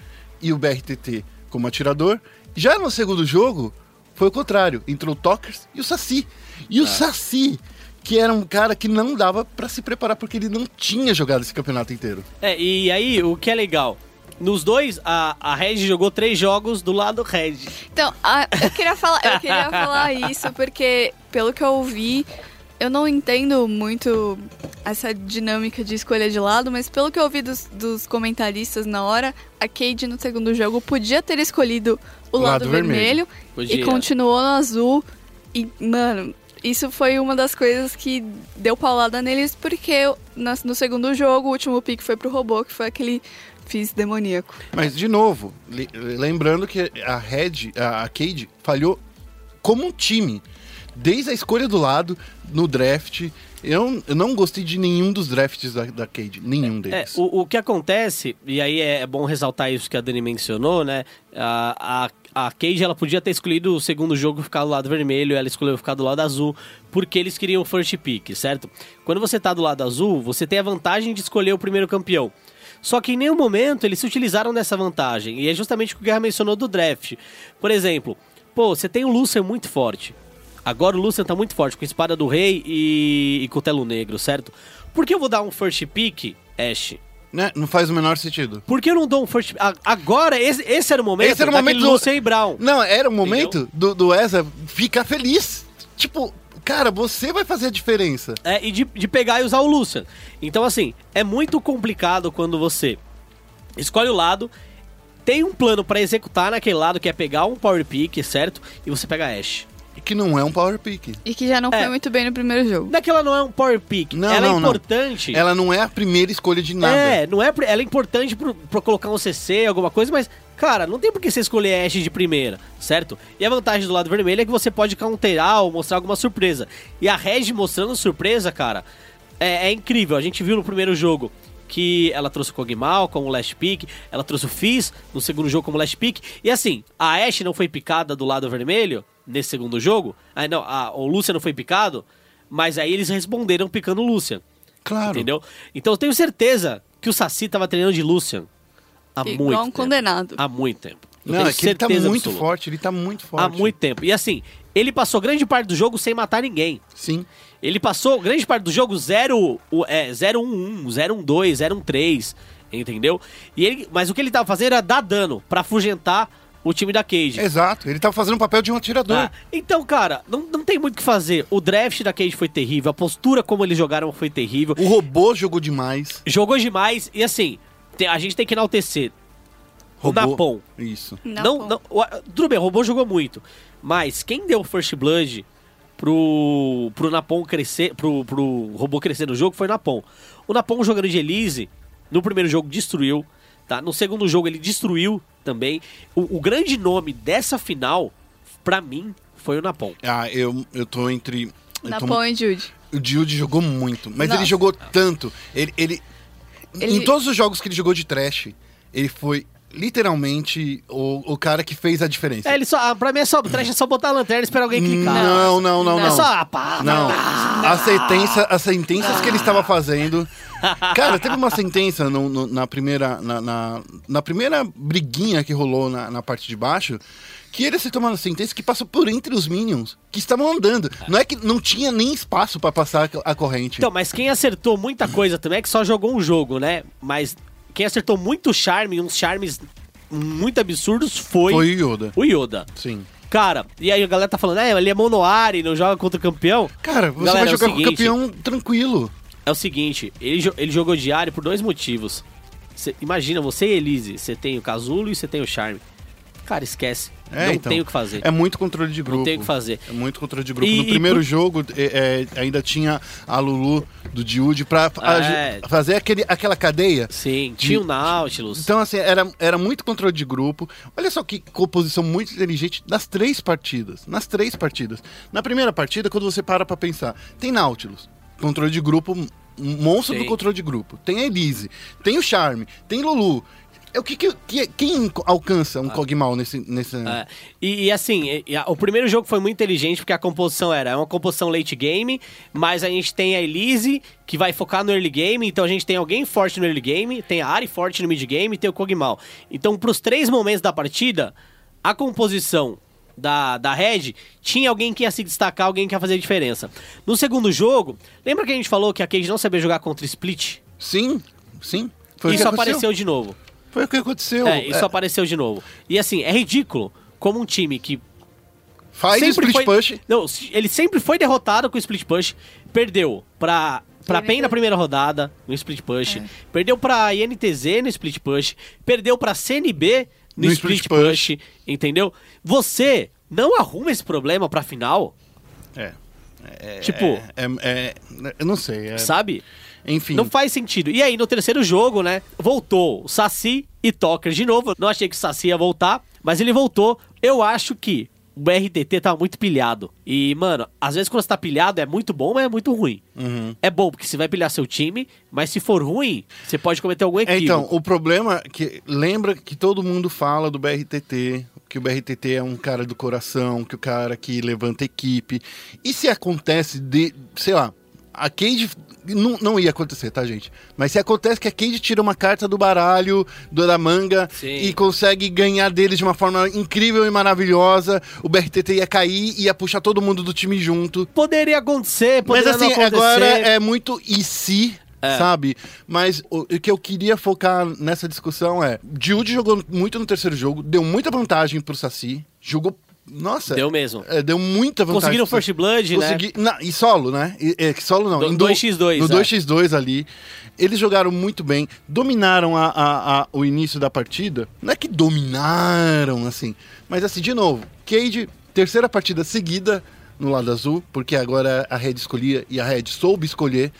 Speaker 1: e o BRTT como atirador. Já no segundo jogo, foi o contrário. Entrou o Tokers e o Saci. E
Speaker 3: É.
Speaker 1: o Saci, que era um cara que não dava pra se preparar porque ele não tinha jogado esse campeonato inteiro.
Speaker 3: É, e aí o que é legal? Nos dois, a, a Red jogou três jogos do lado Red.
Speaker 2: Então, a- eu queria falar, eu queria [laughs] falar isso porque pelo que eu ouvi, eu não entendo muito essa dinâmica de escolha de lado, mas pelo que eu ouvi dos, dos comentaristas na hora, a Cade no segundo jogo podia ter escolhido o lado,
Speaker 1: lado
Speaker 2: vermelho,
Speaker 1: vermelho.
Speaker 2: E continuou no azul. E, mano, isso foi uma das coisas que deu paulada neles, porque no segundo jogo, o último pick foi pro robô, que foi aquele Fiz demoníaco.
Speaker 1: Mas, de novo, le- lembrando que a Red, a Cade, falhou como um time. Desde a escolha do lado, no draft. Eu, eu não gostei de nenhum dos drafts da, da Cade. Nenhum
Speaker 3: É,
Speaker 1: deles.
Speaker 3: o, o que acontece, e aí é bom ressaltar isso que a Dani mencionou, né? A, a, a Cage, ela podia ter escolhido o segundo jogo ficar do lado vermelho, ela escolheu ficar do lado azul, porque eles queriam o first pick, certo? Quando você tá do lado azul, você tem a vantagem de escolher o primeiro campeão. Só que em nenhum momento eles se utilizaram dessa vantagem. E é justamente o que o Guerra mencionou do draft. Por exemplo, pô, você tem o Lucian muito forte. Agora o Lucian tá muito forte, com a espada do rei e, e cutelo negro, certo? Por que eu vou dar um first pick, Ash?
Speaker 1: Né? Não faz o menor sentido.
Speaker 3: Por que eu não dou um first a- Agora, esse, esse era o momento
Speaker 1: Esse era o momento do-
Speaker 3: Lucian e Brown.
Speaker 1: Não, era o momento do, do Ezra ficar feliz. Tipo, cara, você vai fazer a diferença.
Speaker 3: É, e de, de pegar e usar o Lucian. Então, assim, é muito complicado quando você escolhe o lado, tem um plano pra executar naquele lado, que é pegar um power pick, certo? E você pega a Ash.
Speaker 1: E que não é um power pick.
Speaker 2: E que já não
Speaker 3: É.
Speaker 2: foi muito bem no primeiro jogo.
Speaker 3: Não é que ela não é um power pick,
Speaker 1: Não,
Speaker 3: ela
Speaker 1: não,
Speaker 3: é
Speaker 1: não.
Speaker 3: importante.
Speaker 1: Ela não é a primeira escolha de nada.
Speaker 3: É, não é, pra- ela é importante pro, pra colocar um CC, alguma coisa, mas, cara, não tem por que você escolher Ash de primeira, certo? E a vantagem do lado vermelho é que você pode counterar ou mostrar alguma surpresa. E a Reg mostrando surpresa, cara, é, é incrível. A gente viu no primeiro jogo que ela trouxe o Kog'Maw como last pick, ela trouxe o Fizz no segundo jogo como last pick, e assim, a Ashe não foi picada do lado vermelho nesse segundo jogo, ah, não, a, o Lucian não foi picado, mas aí eles responderam picando o Lucian.
Speaker 1: Claro.
Speaker 3: Entendeu? Então eu tenho certeza que o Saci tava treinando de Lucian há
Speaker 2: Igual
Speaker 3: muito
Speaker 2: um
Speaker 3: tempo.
Speaker 2: condenado.
Speaker 3: Há muito tempo. Eu
Speaker 1: Não, é que ele tá muito
Speaker 3: absoluta.
Speaker 1: forte, ele tá muito forte.
Speaker 3: Há muito tempo. E assim, ele passou grande parte do jogo sem matar ninguém.
Speaker 1: Sim.
Speaker 3: Ele passou grande parte do jogo 0 é, 011, 012, 013, entendeu? E ele, mas o que ele tava fazendo era dar dano pra afugentar o time da Cage.
Speaker 1: Exato. Ele tava fazendo o papel de um atirador.
Speaker 3: Ah, então, cara, não, não tem muito o que fazer. O draft da Cage foi terrível, a postura como eles jogaram foi terrível.
Speaker 1: O robô jogou demais.
Speaker 3: Jogou demais e assim, a gente tem que enaltecer. O
Speaker 1: Robô.
Speaker 3: Napon.
Speaker 1: Isso.
Speaker 3: Não, não, o- tudo bem, o robô jogou muito. Mas quem deu o First Blood pro, pro Napon crescer, pro, pro robô crescer no jogo foi o Napon. O Napon jogando de Elise, no primeiro jogo destruiu, tá? No segundo jogo ele destruiu também. O, o grande nome dessa final, pra mim, foi o Napon.
Speaker 1: Ah, eu, eu tô entre. eu tô-
Speaker 2: Napon e Jude.
Speaker 1: O Jude jogou muito, mas
Speaker 2: Nossa.
Speaker 1: ele jogou tanto. Ele, ele,
Speaker 2: Ele-
Speaker 1: Em todos os jogos que ele jogou de trash, ele foi literalmente o, o cara que fez a diferença.
Speaker 3: É, ele só, ah, pra mim é só, trash é só botar a lanterna e esperar alguém clicar.
Speaker 1: Não, não, não, não.
Speaker 3: É só, ah, pá,
Speaker 1: Não,
Speaker 3: pá,
Speaker 1: a sentença, as sentenças que ele estava fazendo. Cara, teve uma sentença no- no- na, primeira, na, na, na primeira briguinha que rolou na, na parte de baixo. Que ele aceitou uma sentença que passou por entre os Minions que estavam andando. Não é que não tinha nem espaço pra passar a corrente.
Speaker 3: Então, mas quem acertou muita coisa também é que só jogou um jogo, né? Mas quem acertou muito charme, uns charmes muito absurdos, foi,
Speaker 1: Foi o Yoda.
Speaker 3: o Yoda.
Speaker 1: Sim.
Speaker 3: Cara, e aí a galera tá falando, é, ele é monoari, não joga contra o campeão.
Speaker 1: Cara, você
Speaker 3: Galera,
Speaker 1: vai
Speaker 3: é
Speaker 1: jogar com o
Speaker 3: seguinte-
Speaker 1: campeão tranquilo.
Speaker 3: É o seguinte, ele, ele jogou diário por dois motivos. Cê- imagina, você e Elise, você tem o casulo e você tem o charme. Cara, esquece.
Speaker 1: É,
Speaker 3: não
Speaker 1: então,
Speaker 3: tem o que fazer.
Speaker 1: É muito controle de grupo.
Speaker 3: Não tem o que fazer.
Speaker 1: É muito controle de grupo.
Speaker 3: E-
Speaker 1: no primeiro jogo, é, é, ainda tinha a Lulu do Jude pra
Speaker 3: É.
Speaker 1: fazer aquele, aquela cadeia.
Speaker 3: Sim,
Speaker 1: de-
Speaker 3: tinha o Nautilus.
Speaker 1: Então, assim, era, era muito controle de grupo. Olha só que composição muito inteligente nas três partidas. Nas três partidas. Na primeira partida, quando você para pra pensar, tem Nautilus, controle de grupo, monstro
Speaker 3: Sim.
Speaker 1: do controle de grupo. Tem a Elise, tem o Charme, tem Lulu. É o que, que, que- quem alcança um Kog'Maw nesse, nesse...
Speaker 3: É, e, e assim, e- a- o primeiro jogo foi muito inteligente porque a composição era é uma composição late game, mas a gente tem a Elise que vai focar no early game, então a gente tem alguém forte no early game, tem a Ari forte no mid game e tem o Kog'Maw. Então, pros três momentos da partida, a composição da, da Red tinha alguém que ia se destacar, alguém que ia fazer a diferença. No segundo jogo, lembra que a gente falou que a Cage não sabia jogar contra Split?
Speaker 1: Sim, sim. Foi
Speaker 3: isso apareceu de novo.
Speaker 1: Foi o que aconteceu.
Speaker 3: É, isso
Speaker 1: É,
Speaker 3: apareceu de novo. E assim, é ridículo como um time que
Speaker 1: faz
Speaker 3: sempre
Speaker 1: split
Speaker 3: foi,
Speaker 1: push.
Speaker 3: Não, ele sempre foi derrotado com o split push. Perdeu pra, pra. PEN na primeira rodada, no split push. Perdeu pra INTZ no split push. Perdeu pra CNB no,
Speaker 1: No
Speaker 3: split,
Speaker 1: split
Speaker 3: push. Entendeu? Você não arruma esse problema pra final,
Speaker 1: É. É,
Speaker 3: Tipo-
Speaker 1: é, é- eu não sei. é-
Speaker 3: sabe?
Speaker 1: Enfim.
Speaker 3: Não faz sentido. E aí, no terceiro jogo, né? Voltou o Saci e Toker de novo. Não achei que o Saci ia voltar, mas ele voltou. Eu acho que o BRTT tá muito pilhado. E, mano, às vezes quando você tá pilhado é muito bom, mas é muito ruim.
Speaker 1: Uhum.
Speaker 3: É bom porque você vai pilhar seu time, mas se for ruim, você pode cometer algum equívoco.
Speaker 1: então, o problema é que lembra que todo mundo fala do BRTT, que o BRTT é um cara do coração, que o cara que levanta equipe. E se acontece de, sei lá, a Cade não, não ia acontecer, tá, gente? Mas se acontece que a Cade tira uma carta do baralho, do, da manga,
Speaker 3: Sim.
Speaker 1: e consegue ganhar deles de uma forma incrível e maravilhosa, o BRTT ia cair e ia puxar todo mundo do time junto.
Speaker 3: Poderia acontecer,
Speaker 1: Mas
Speaker 3: poderia
Speaker 1: assim,
Speaker 3: não acontecer.
Speaker 1: agora é muito e se,
Speaker 3: É.
Speaker 1: sabe? Mas o, o que eu queria focar nessa discussão é: Jude jogou muito no terceiro jogo, deu muita vantagem pro Saci, jogou. Nossa,
Speaker 3: Deu mesmo.
Speaker 1: é, deu muita vantagem.
Speaker 3: Conseguiram. First Blood, né?
Speaker 1: Consegui, não, e solo, né? E, é, solo não.
Speaker 3: Do-
Speaker 1: em do-
Speaker 3: 2x2,
Speaker 1: No
Speaker 3: é.
Speaker 1: 2x2 ali. Eles jogaram muito bem, dominaram a, a- a- o início da partida. Não é que dominaram, assim. Mas assim, de novo, Cade, terceira partida seguida no lado azul, porque agora a Red escolhia e a Red soube escolher.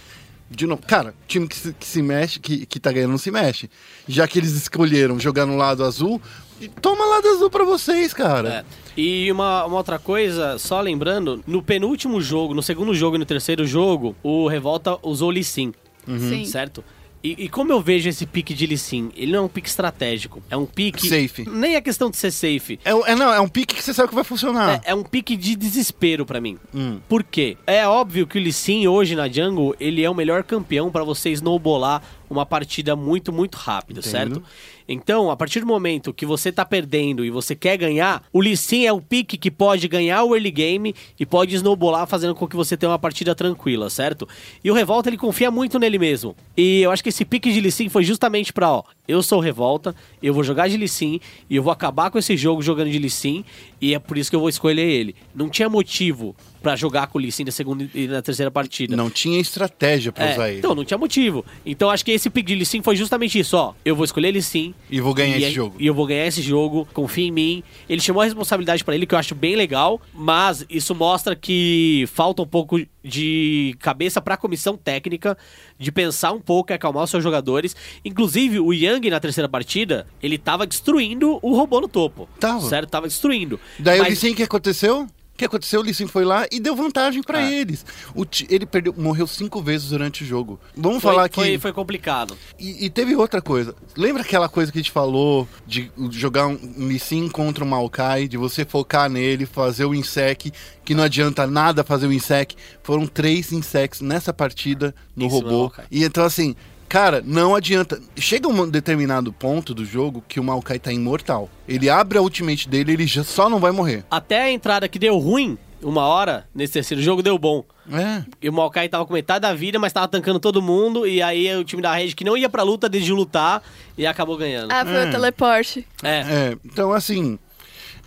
Speaker 1: De novo, cara, time que se, que se mexe, que, que tá ganhando, não se mexe. Já que eles escolheram jogar no lado azul, toma lado azul pra vocês, cara.
Speaker 3: É. E uma, uma outra coisa, só lembrando, no penúltimo jogo, no segundo jogo e no terceiro jogo, o Revolta usou o Lee Sin,
Speaker 2: Sim.
Speaker 3: certo? E, e como eu vejo esse pique de Lee Sin? Ele não é um pique estratégico, é um pique...
Speaker 1: Safe.
Speaker 3: Nem é questão de ser safe.
Speaker 1: É, é, não, é um pique que você sabe que vai funcionar.
Speaker 3: É, é um pique de desespero pra mim.
Speaker 1: Hum.
Speaker 3: Por quê? É óbvio que o Lee Sin hoje na jungle, ele é o melhor campeão pra você snowbolar uma partida muito, muito rápida,
Speaker 1: Entendo.
Speaker 3: certo? Então, a partir do momento que você tá perdendo e você quer ganhar, o Lee Sin é o pique que pode ganhar o early game e pode snowbolar fazendo com que você tenha uma partida tranquila, certo? E o Revolta, ele confia muito nele mesmo. E eu acho que esse pique de Lee Sin foi justamente pra, ó, eu sou o Revolta, eu vou jogar de Lee Sin e eu vou acabar com esse jogo jogando de Lee Sin e é por isso que eu vou escolher ele. Não tinha motivo pra jogar com o Lee Sin na segunda e na terceira partida.
Speaker 1: Não tinha estratégia pra
Speaker 3: É,
Speaker 1: usar ele.
Speaker 3: Então, não tinha motivo. Então, acho que esse pick de Lee Sin foi justamente isso, ó. Eu vou escolher Lee Sin.
Speaker 1: E vou ganhar
Speaker 3: e
Speaker 1: esse jogo.
Speaker 3: E eu vou ganhar esse jogo, confia em mim. Ele chamou a responsabilidade pra ele, que eu acho bem legal, mas isso mostra que falta um pouco de cabeça pra comissão técnica, de pensar um pouco e acalmar os seus jogadores. Inclusive, o Yang, na terceira partida, ele tava destruindo o robô no topo.
Speaker 1: Tava.
Speaker 3: Certo? Tava destruindo.
Speaker 1: Daí o
Speaker 3: Mas-
Speaker 1: Lissin, o que aconteceu? O que aconteceu? O Lissin foi lá e deu vantagem pra
Speaker 3: É.
Speaker 1: eles. O ele perdeu, morreu cinco vezes durante o jogo. Vamos
Speaker 3: foi,
Speaker 1: falar que.
Speaker 3: foi, foi complicado.
Speaker 1: E, e teve outra coisa. Lembra aquela coisa que a gente falou de jogar um Lissin contra um Maokai, de você focar nele, fazer o insec, que não adianta nada fazer o insec. Foram três insects nessa partida no
Speaker 3: do
Speaker 1: robô.
Speaker 3: Maokai.
Speaker 1: E então assim, cara, não adianta. Chega um determinado ponto do jogo que o Maokai tá imortal. Ele abre a ultimate dele, ele já só não vai morrer.
Speaker 3: Até a entrada que deu ruim, uma hora, nesse terceiro jogo, deu bom.
Speaker 1: É.
Speaker 3: E o Maokai tava com metade da vida, mas tava tancando todo mundo. E aí o time da Red que não ia pra luta, decidiu lutar e acabou ganhando.
Speaker 2: Ah, foi
Speaker 1: É.
Speaker 2: o teleporte.
Speaker 3: É.
Speaker 1: É, então assim,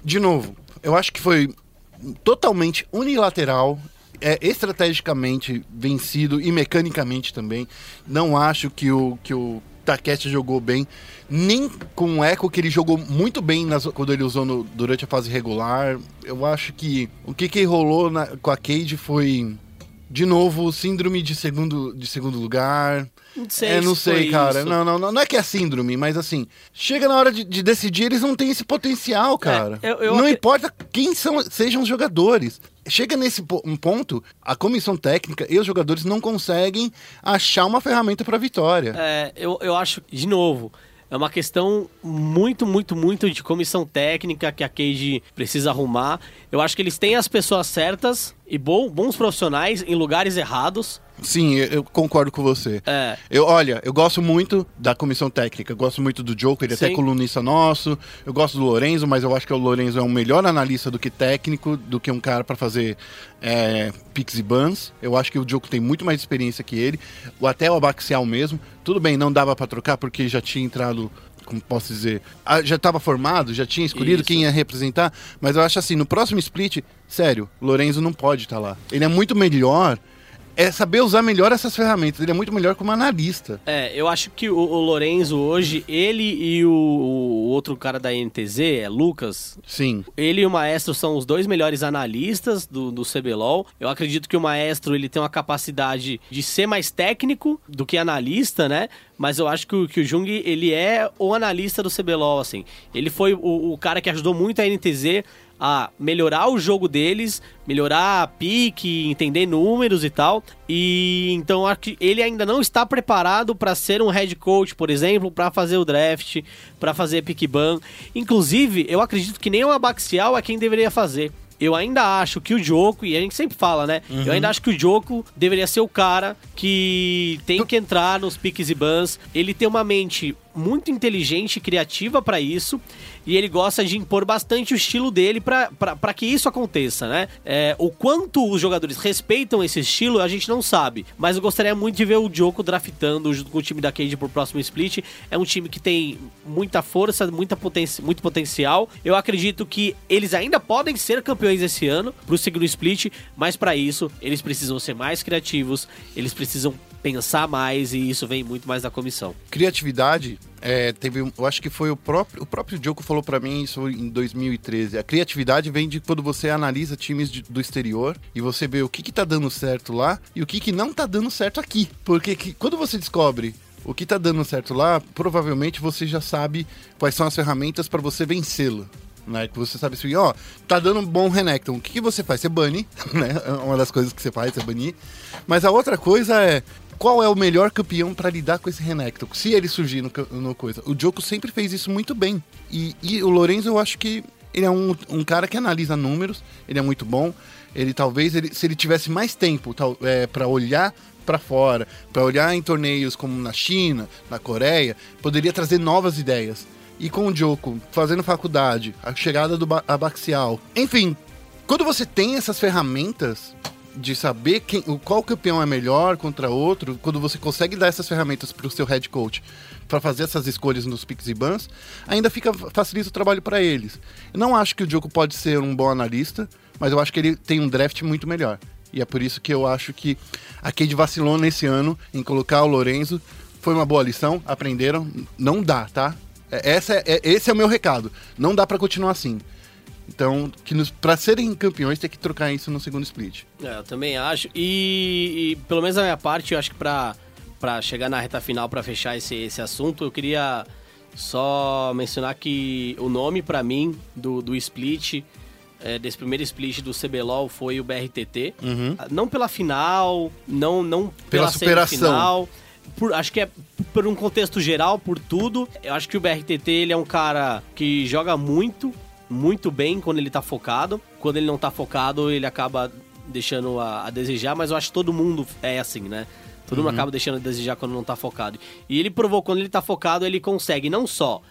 Speaker 1: de novo, eu acho que foi totalmente unilateral, é estrategicamente vencido e mecanicamente também. Não acho que o que o Takeshi jogou bem, nem com o Echo que ele jogou muito bem nas- quando ele usou no- durante a fase regular. Eu acho que o que, que rolou na- com a Cade foi de novo síndrome de segundo de segundo lugar.
Speaker 3: Não sei
Speaker 1: É, não
Speaker 3: se
Speaker 1: sei, cara.
Speaker 3: isso.
Speaker 1: Não, não, não, não é que é síndrome, mas assim, chega na hora de, de decidir, eles não têm esse potencial, cara.
Speaker 3: eu- eu
Speaker 1: não importa quem são, sejam os jogadores. Chega nesse um ponto, a comissão técnica e os jogadores não conseguem achar uma ferramenta para vitória.
Speaker 3: É, eu, eu acho, de novo, é uma questão muito, muito, muito de comissão técnica que a Cage precisa arrumar. Eu acho que eles têm as pessoas certas e bom- bons profissionais em lugares errados.
Speaker 1: Sim, eu, eu concordo com você.
Speaker 3: É.
Speaker 1: Eu, olha, eu gosto muito da comissão técnica, eu gosto muito do Joker, ele até é
Speaker 3: Sim.
Speaker 1: colunista nosso. Eu gosto do Lorenzo, mas eu acho que o Lorenzo é um melhor analista do que técnico, do que um cara para fazer é, picks e bans. Eu acho que o Joker tem muito mais experiência que ele, ou até o Abaxial mesmo. Tudo bem, não dava para trocar porque já tinha entrado como posso dizer, ah, já estava formado, já tinha escolhido
Speaker 3: Isso.
Speaker 1: quem ia representar, mas eu acho assim, no próximo split, sério, Lorenzo não pode estar lá. Ele é muito melhor é saber usar melhor essas ferramentas. Ele é muito melhor como analista.
Speaker 3: É, eu acho que o, o Lorenzo hoje, ele e o, o outro cara da NTZ, é Lucas,
Speaker 1: Sim.
Speaker 3: ele e o Maestro são os dois melhores analistas do, do CBLOL. Eu acredito que o Maestro ele tem uma capacidade de ser mais técnico do que analista, né? Mas eu acho que o, que o Jung, ele é o analista do CBLOL, assim. Ele foi o, o cara que ajudou muito a NTZ a melhorar o jogo deles, melhorar a pique, entender números e tal. E então acho que ele ainda não está preparado para ser um head coach, por exemplo, para fazer o draft, para fazer pick ban. Inclusive, eu acredito que nem o Abaxial é quem deveria fazer. Eu ainda acho que o Joko, e a gente sempre fala, né? Eu ainda acho que o Joko deveria ser o cara que tem que entrar nos piques e bans. Ele tem uma mente muito inteligente e criativa para isso. E ele gosta de impor bastante o estilo dele para que isso aconteça, né? É, o quanto os jogadores respeitam esse estilo, a gente não sabe. Mas eu gostaria muito de ver o Joko draftando junto com o time da Cade pro próximo split. É um time que tem muita força, muita poten muito potencial. Eu acredito que eles ainda podem ser campeões esse ano pro segundo split, mas para isso eles precisam ser mais criativos, eles precisam pensar mais e isso vem muito mais da comissão.
Speaker 1: Criatividade, é, teve, eu acho que foi o próprio, o próprio Diogo falou pra mim isso em 2013. A criatividade vem de quando você analisa times de- do exterior e você vê o que que tá dando certo lá e o que que não tá dando certo aqui. Porque que- quando você descobre o que tá dando certo lá, provavelmente você já sabe quais são as ferramentas pra você vencê-lo. Né, que você sabe assim, ó, tá dando um bom Renekton. O que, que você faz? Você bane, [laughs] né? É uma das coisas que você faz, é banir. Mas a outra coisa é qual é o melhor campeão pra lidar com esse Renekton? Se ele surgir no, no coisa. O Joko sempre fez isso muito bem. E, e o Lorenzo, eu acho que ele é um, um cara que analisa números, ele é muito bom. Ele talvez, ele, se ele tivesse mais tempo tal, é, para olhar pra fora, pra olhar em torneios como na China, na Coreia, poderia trazer novas ideias. E com o Joko fazendo faculdade, a chegada do ba Abaxial, enfim, quando você tem essas ferramentas de saber quem, qual campeão é melhor contra outro, quando você consegue dar essas ferramentas para o seu head coach para fazer essas escolhas nos picks e bans, ainda fica facilita o trabalho para eles. Eu não acho que o Diogo pode ser um bom analista, mas eu acho que ele tem um draft muito melhor. E é por isso que eu acho que a Cade vacilou nesse ano em colocar o Lorenzo. Foi uma boa lição, aprenderam. Não dá, tá? É- Essa é, é- esse é o meu recado. Não dá para continuar assim. Então, que nos, pra serem campeões, tem que trocar isso no segundo split.
Speaker 3: É, eu também acho. E, e, pelo menos da minha parte, eu acho que pra, pra chegar na reta final, pra fechar esse, esse assunto, eu queria só mencionar que o nome pra mim do, do split, é, desse primeiro split do CBLOL foi o BRTT. Não pela final, não, não pela,
Speaker 1: Pela superação.
Speaker 3: semifinal. Por, acho que é por um contexto geral, por tudo. Eu acho que o BRTT ele é um cara que joga muito, muito bem quando ele tá focado. Quando ele não tá focado, ele acaba deixando a, a desejar, mas eu acho que todo mundo é assim, né? Todo mundo acaba deixando a desejar quando não tá focado. E ele provou quando ele tá focado, ele consegue não só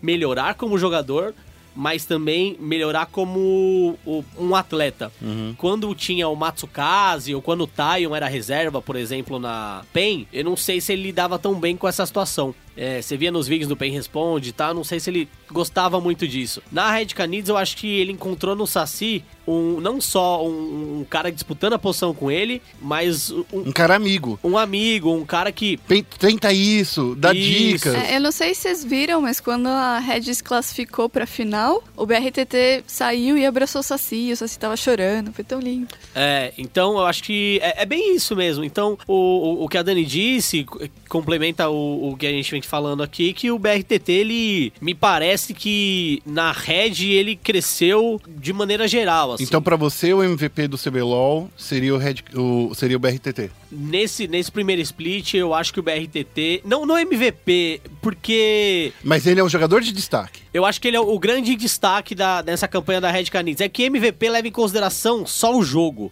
Speaker 3: melhorar como jogador, mas também melhorar como um atleta. Quando tinha o Matsukaze ou quando o Taion era reserva, por exemplo, na PEN, eu não sei se ele lidava tão bem com essa situação. É, você via nos vídeos do PEN Responde e tal, não sei se ele gostava muito disso. Na Red Canids, eu acho que ele encontrou no Saci um, não só um, um cara disputando a posição com ele, mas um,
Speaker 1: Um cara amigo.
Speaker 3: um amigo, um cara que
Speaker 1: Tenta isso, dá
Speaker 3: Isso.
Speaker 1: dicas.
Speaker 2: É, eu não sei se vocês viram, mas quando a Red se classificou pra final, o BRTT saiu e abraçou o Saci, o Saci tava chorando, foi tão lindo.
Speaker 3: É, então eu acho que é, é bem isso mesmo. Então, o, o, o que a Dani disse co- complementa o, o que a gente vem falando aqui, que o BRTT, ele me parece que na Red ele cresceu de maneira geral, assim.
Speaker 1: Então, pra você, o MVP do CBLOL seria o, Red, o, seria o BRTT.
Speaker 3: Nesse, nesse primeiro split, eu acho que o BRTT... Não, não MVP, porque...
Speaker 1: Mas ele é um jogador de destaque.
Speaker 3: Eu acho que ele é o grande destaque da, dessa campanha da Red Canids. É que MVP leva em consideração só o jogo,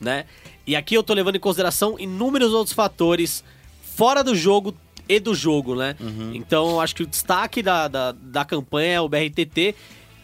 Speaker 3: né? E aqui eu tô levando em consideração inúmeros outros fatores fora do jogo e do jogo, né? Então eu acho que o destaque da, da, da campanha é o BRTT.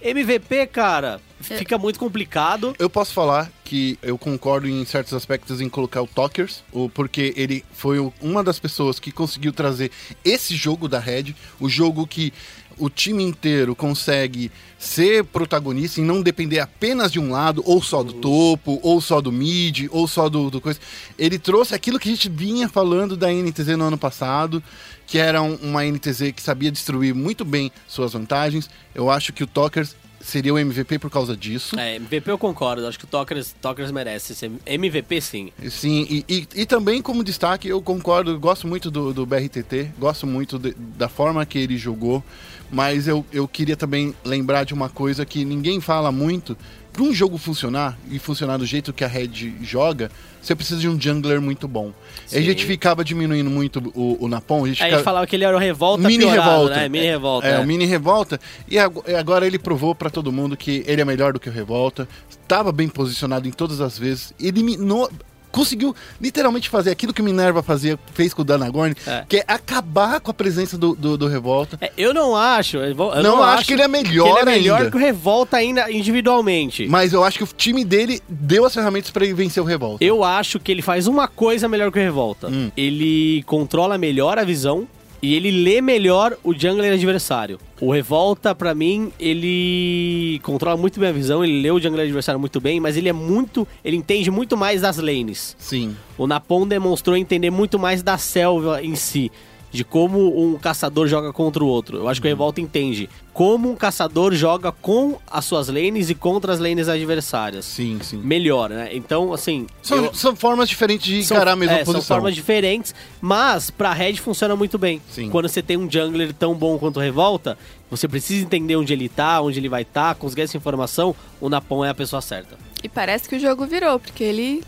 Speaker 3: MVP, cara, fica muito complicado.
Speaker 1: Eu posso falar que eu concordo em certos aspectos em colocar o Talkers, o- porque ele foi uma das pessoas que conseguiu trazer esse jogo da Red, o jogo que o time inteiro consegue ser protagonista e não depender apenas de um lado, ou só do topo, ou só do mid, ou só do, do coisa. Ele trouxe aquilo que a gente vinha falando da NTZ no ano passado, que era um- uma NTZ que sabia destruir muito bem suas vantagens. Eu acho que o Tokers seria o MVP por causa disso.
Speaker 3: É, MVP eu concordo. Acho que o Tokers, Tokers merece ser MVP sim.
Speaker 1: Sim, e, e, e também como destaque, eu concordo, gosto muito do, do BRTT, gosto muito de- da forma que ele jogou, mas eu, eu queria também lembrar de uma coisa que ninguém fala muito. Para um jogo funcionar e funcionar do jeito que a Red joga, você precisa de um jungler muito bom. A
Speaker 3: Sim.
Speaker 1: gente ficava diminuindo muito o, o Napon, a gente
Speaker 3: Aí a
Speaker 1: ficava...
Speaker 3: gente falava que ele era o Revolta
Speaker 1: Mini
Speaker 3: piorado,
Speaker 1: revolta.
Speaker 3: né? Mini Revolta.
Speaker 1: É,
Speaker 3: é.
Speaker 1: o mini revolta. E ag- agora ele provou pra todo mundo que ele é melhor do que o revolta. Estava bem posicionado em todas as vezes. Eliminou. Conseguiu literalmente fazer aquilo que o Minerva fazia, fez com o Danagorn,
Speaker 3: É.
Speaker 1: que é acabar com a presença do, do, do Revolta.
Speaker 3: É, eu não acho. Eu eu
Speaker 1: não, acho que ele é melhor
Speaker 3: que ele é melhor
Speaker 1: ainda.
Speaker 3: que o Revolta ainda individualmente.
Speaker 1: Mas eu acho que o time dele deu as ferramentas pra ele vencer o Revolta.
Speaker 3: Eu acho que ele faz uma coisa melhor que o Revolta.
Speaker 1: Hum.
Speaker 3: Ele controla melhor a visão e ele lê melhor o jungler adversário. O Revolta, pra mim, ele controla muito bem a visão, ele lê o jungler adversário muito bem, mas ele é muito. Ele entende muito mais das lanes.
Speaker 1: Sim.
Speaker 3: O Napon demonstrou entender muito mais da selva em si. De como um caçador joga contra o outro. Eu acho que o Revolta entende como um caçador joga com as suas lanes e contra as lanes adversárias.
Speaker 1: Sim, sim.
Speaker 3: Melhor, né? Então, assim.
Speaker 1: São,
Speaker 3: eu-
Speaker 1: são formas diferentes de encarar a mesma
Speaker 3: é,
Speaker 1: posição.
Speaker 3: São formas diferentes, mas pra Red funciona muito bem.
Speaker 1: Sim.
Speaker 3: Quando você tem um jungler tão bom quanto o Revolta, você precisa entender onde ele tá, onde ele vai estar, conseguir essa informação, o Napon é a pessoa certa.
Speaker 2: E parece que o jogo virou, porque ele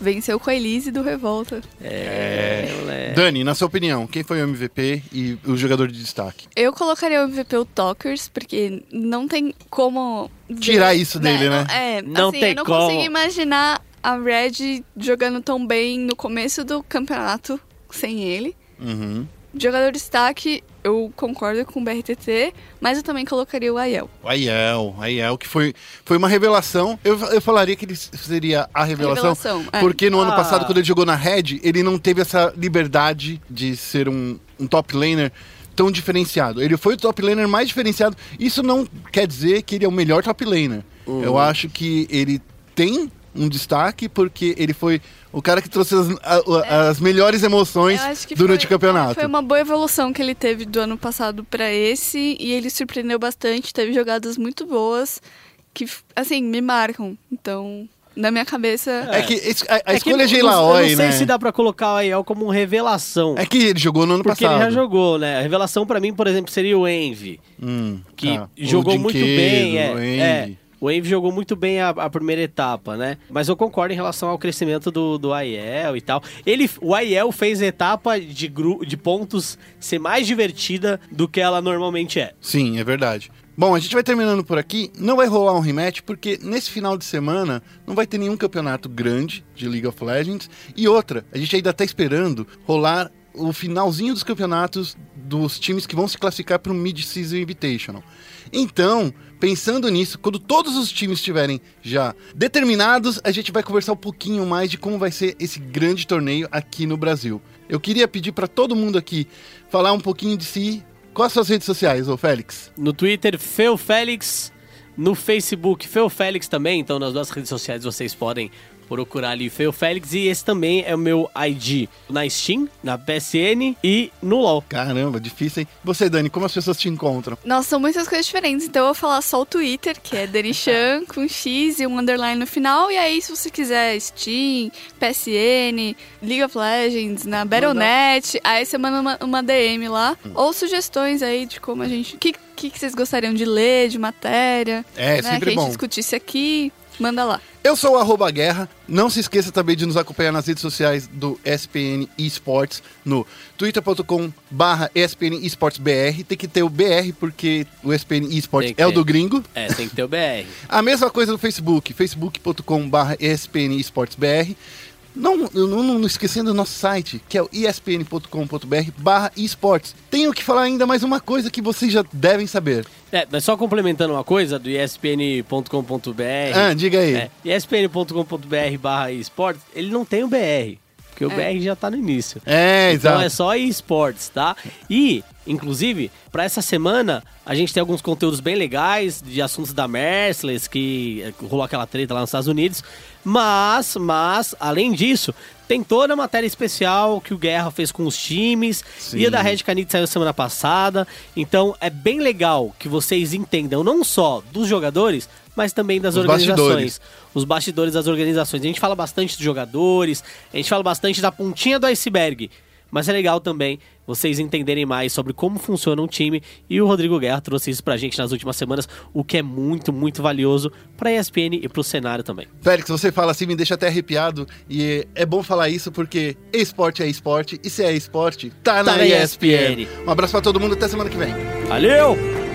Speaker 2: venceu com a Elise do Revolta.
Speaker 3: É. moleque.
Speaker 1: Dani, na sua opinião, quem foi o MVP e o jogador de destaque?
Speaker 2: Eu colocaria o MVP o Talkers, porque não tem como... ver,
Speaker 1: Tirar isso dele, né?
Speaker 2: Não, é,
Speaker 3: Não
Speaker 2: assim,
Speaker 3: tem
Speaker 2: eu não
Speaker 3: como.
Speaker 2: consigo imaginar a Red jogando tão bem no começo do campeonato sem ele.
Speaker 1: Uhum.
Speaker 2: Jogador de destaque, eu concordo com o BRTT, mas eu também colocaria o Aiel.
Speaker 1: O Aiel, o Aiel, que foi, foi uma revelação. Eu, eu falaria que ele seria a revelação.
Speaker 2: revelação, é.
Speaker 1: Porque no ano
Speaker 3: Ah.
Speaker 1: passado, quando ele jogou na Red, ele não teve essa liberdade de ser um, um top laner tão diferenciado. Ele foi o top laner mais diferenciado. Isso não quer dizer que ele é o melhor top laner.
Speaker 3: Uhum.
Speaker 1: Eu acho que ele tem um destaque porque ele foi o cara que trouxe as, a- as melhores emoções
Speaker 2: que
Speaker 1: durante
Speaker 2: foi,
Speaker 1: o campeonato.
Speaker 2: é, Foi uma boa evolução que ele teve do ano passado pra esse e ele surpreendeu bastante, teve jogadas muito boas que, assim, me marcam. Então, na minha cabeça,
Speaker 1: É que esse- a, a
Speaker 3: É que
Speaker 1: escolha
Speaker 3: eu
Speaker 1: de
Speaker 3: não- Eu
Speaker 1: Ilaoi,
Speaker 3: não sei
Speaker 1: né?
Speaker 3: se dá pra colocar o Aiel como revelação.
Speaker 1: É que ele jogou no ano
Speaker 3: porque
Speaker 1: passado.
Speaker 3: ele já jogou, né? A revelação pra mim, por exemplo, seria o Envy.
Speaker 1: Hum,
Speaker 3: que
Speaker 1: tá. O
Speaker 3: jogou muito bem. É, é. O Envy jogou muito bem a, a primeira etapa, né? Mas eu concordo em relação ao crescimento do, do Aiel e tal. Ele, o Aiel fez a etapa de, gru, de pontos ser mais divertida do que ela normalmente é.
Speaker 1: Sim, é verdade. Bom, a gente vai terminando por aqui. Não vai rolar um rematch porque nesse final de semana não vai ter nenhum campeonato grande de League of Legends. E outra, a gente ainda tá esperando rolar o finalzinho dos campeonatos dos times que vão se classificar para o Mid-Season Invitational. Então, pensando nisso, quando todos os times estiverem já determinados, a gente vai conversar um pouquinho mais de como vai ser esse grande torneio aqui no Brasil. Eu queria pedir para todo mundo aqui falar um pouquinho de si. Quais as suas redes sociais, ô Félix?
Speaker 3: No Twitter, Feu Félix. No Facebook, Feu Félix também. Então, nas duas redes sociais vocês podem procurar ali Feu Félix. E esse também é o meu ID na Steam, na PSN e no LoL.
Speaker 1: Caramba, difícil, hein? Você, Dani, como as pessoas te encontram?
Speaker 2: Nossa, são muitas coisas diferentes. Então eu vou falar só o Twitter, que é [laughs] Danichan, com X e um underline no final. E aí, se você quiser Steam, PSN, League of Legends, na Battle.net, aí você manda uma, uma DM lá. Ou sugestões aí de como a gente. O que, que, que vocês gostariam de ler, de matéria?
Speaker 1: É,
Speaker 2: né,
Speaker 1: sempre
Speaker 2: que a gente
Speaker 1: bom.
Speaker 2: discutisse aqui. Manda lá.
Speaker 1: Eu sou o arroba guerra. Não se esqueça também de nos acompanhar nas redes sociais do SPN Esports, no twitter.com barra SPN Esports BR. Tem que ter o BR porque o SPN
Speaker 3: que
Speaker 1: é o do gringo.
Speaker 3: É, tem que ter o BR.
Speaker 1: A mesma coisa no Facebook, facebook.com barra ESPN Esports BR. Não, não, não, esquecendo o nosso site, que é o espn.com.br barra esportes. Tenho que falar ainda mais uma coisa que vocês já devem saber.
Speaker 3: É, mas só complementando uma coisa do espn.com.br.
Speaker 1: Ah, diga aí.
Speaker 3: É, espn.com.br barra esportes, ele não tem o BR. Porque o BR já tá no início.
Speaker 1: É,
Speaker 3: Então
Speaker 1: exato.
Speaker 3: é só esportes, tá? E Inclusive, para essa semana, a gente tem alguns conteúdos bem legais de assuntos da Merciless, que rolou aquela treta lá nos Estados Unidos. Mas, mas, além disso, tem toda a matéria especial que o Guerra fez com os times.
Speaker 1: Sim.
Speaker 3: E a da Red Canid saiu semana passada. Então é bem legal que vocês entendam não só dos jogadores, mas também das
Speaker 1: Os
Speaker 3: organizações.
Speaker 1: bastidores.
Speaker 3: Os bastidores das organizações. A gente fala bastante dos jogadores, a gente fala bastante da pontinha do iceberg. Mas é legal também vocês entenderem mais sobre como funciona um time. E o Rodrigo Guerra trouxe isso pra gente nas últimas semanas, o que é muito, muito valioso pra ESPN e pro cenário também.
Speaker 1: Félix, você fala assim, me deixa até arrepiado. E é bom falar isso porque esporte é esporte. E se é esporte, tá, na,
Speaker 3: na
Speaker 1: ESPN.
Speaker 3: ESPN.
Speaker 1: Um abraço pra todo mundo, até semana que vem.
Speaker 3: Valeu!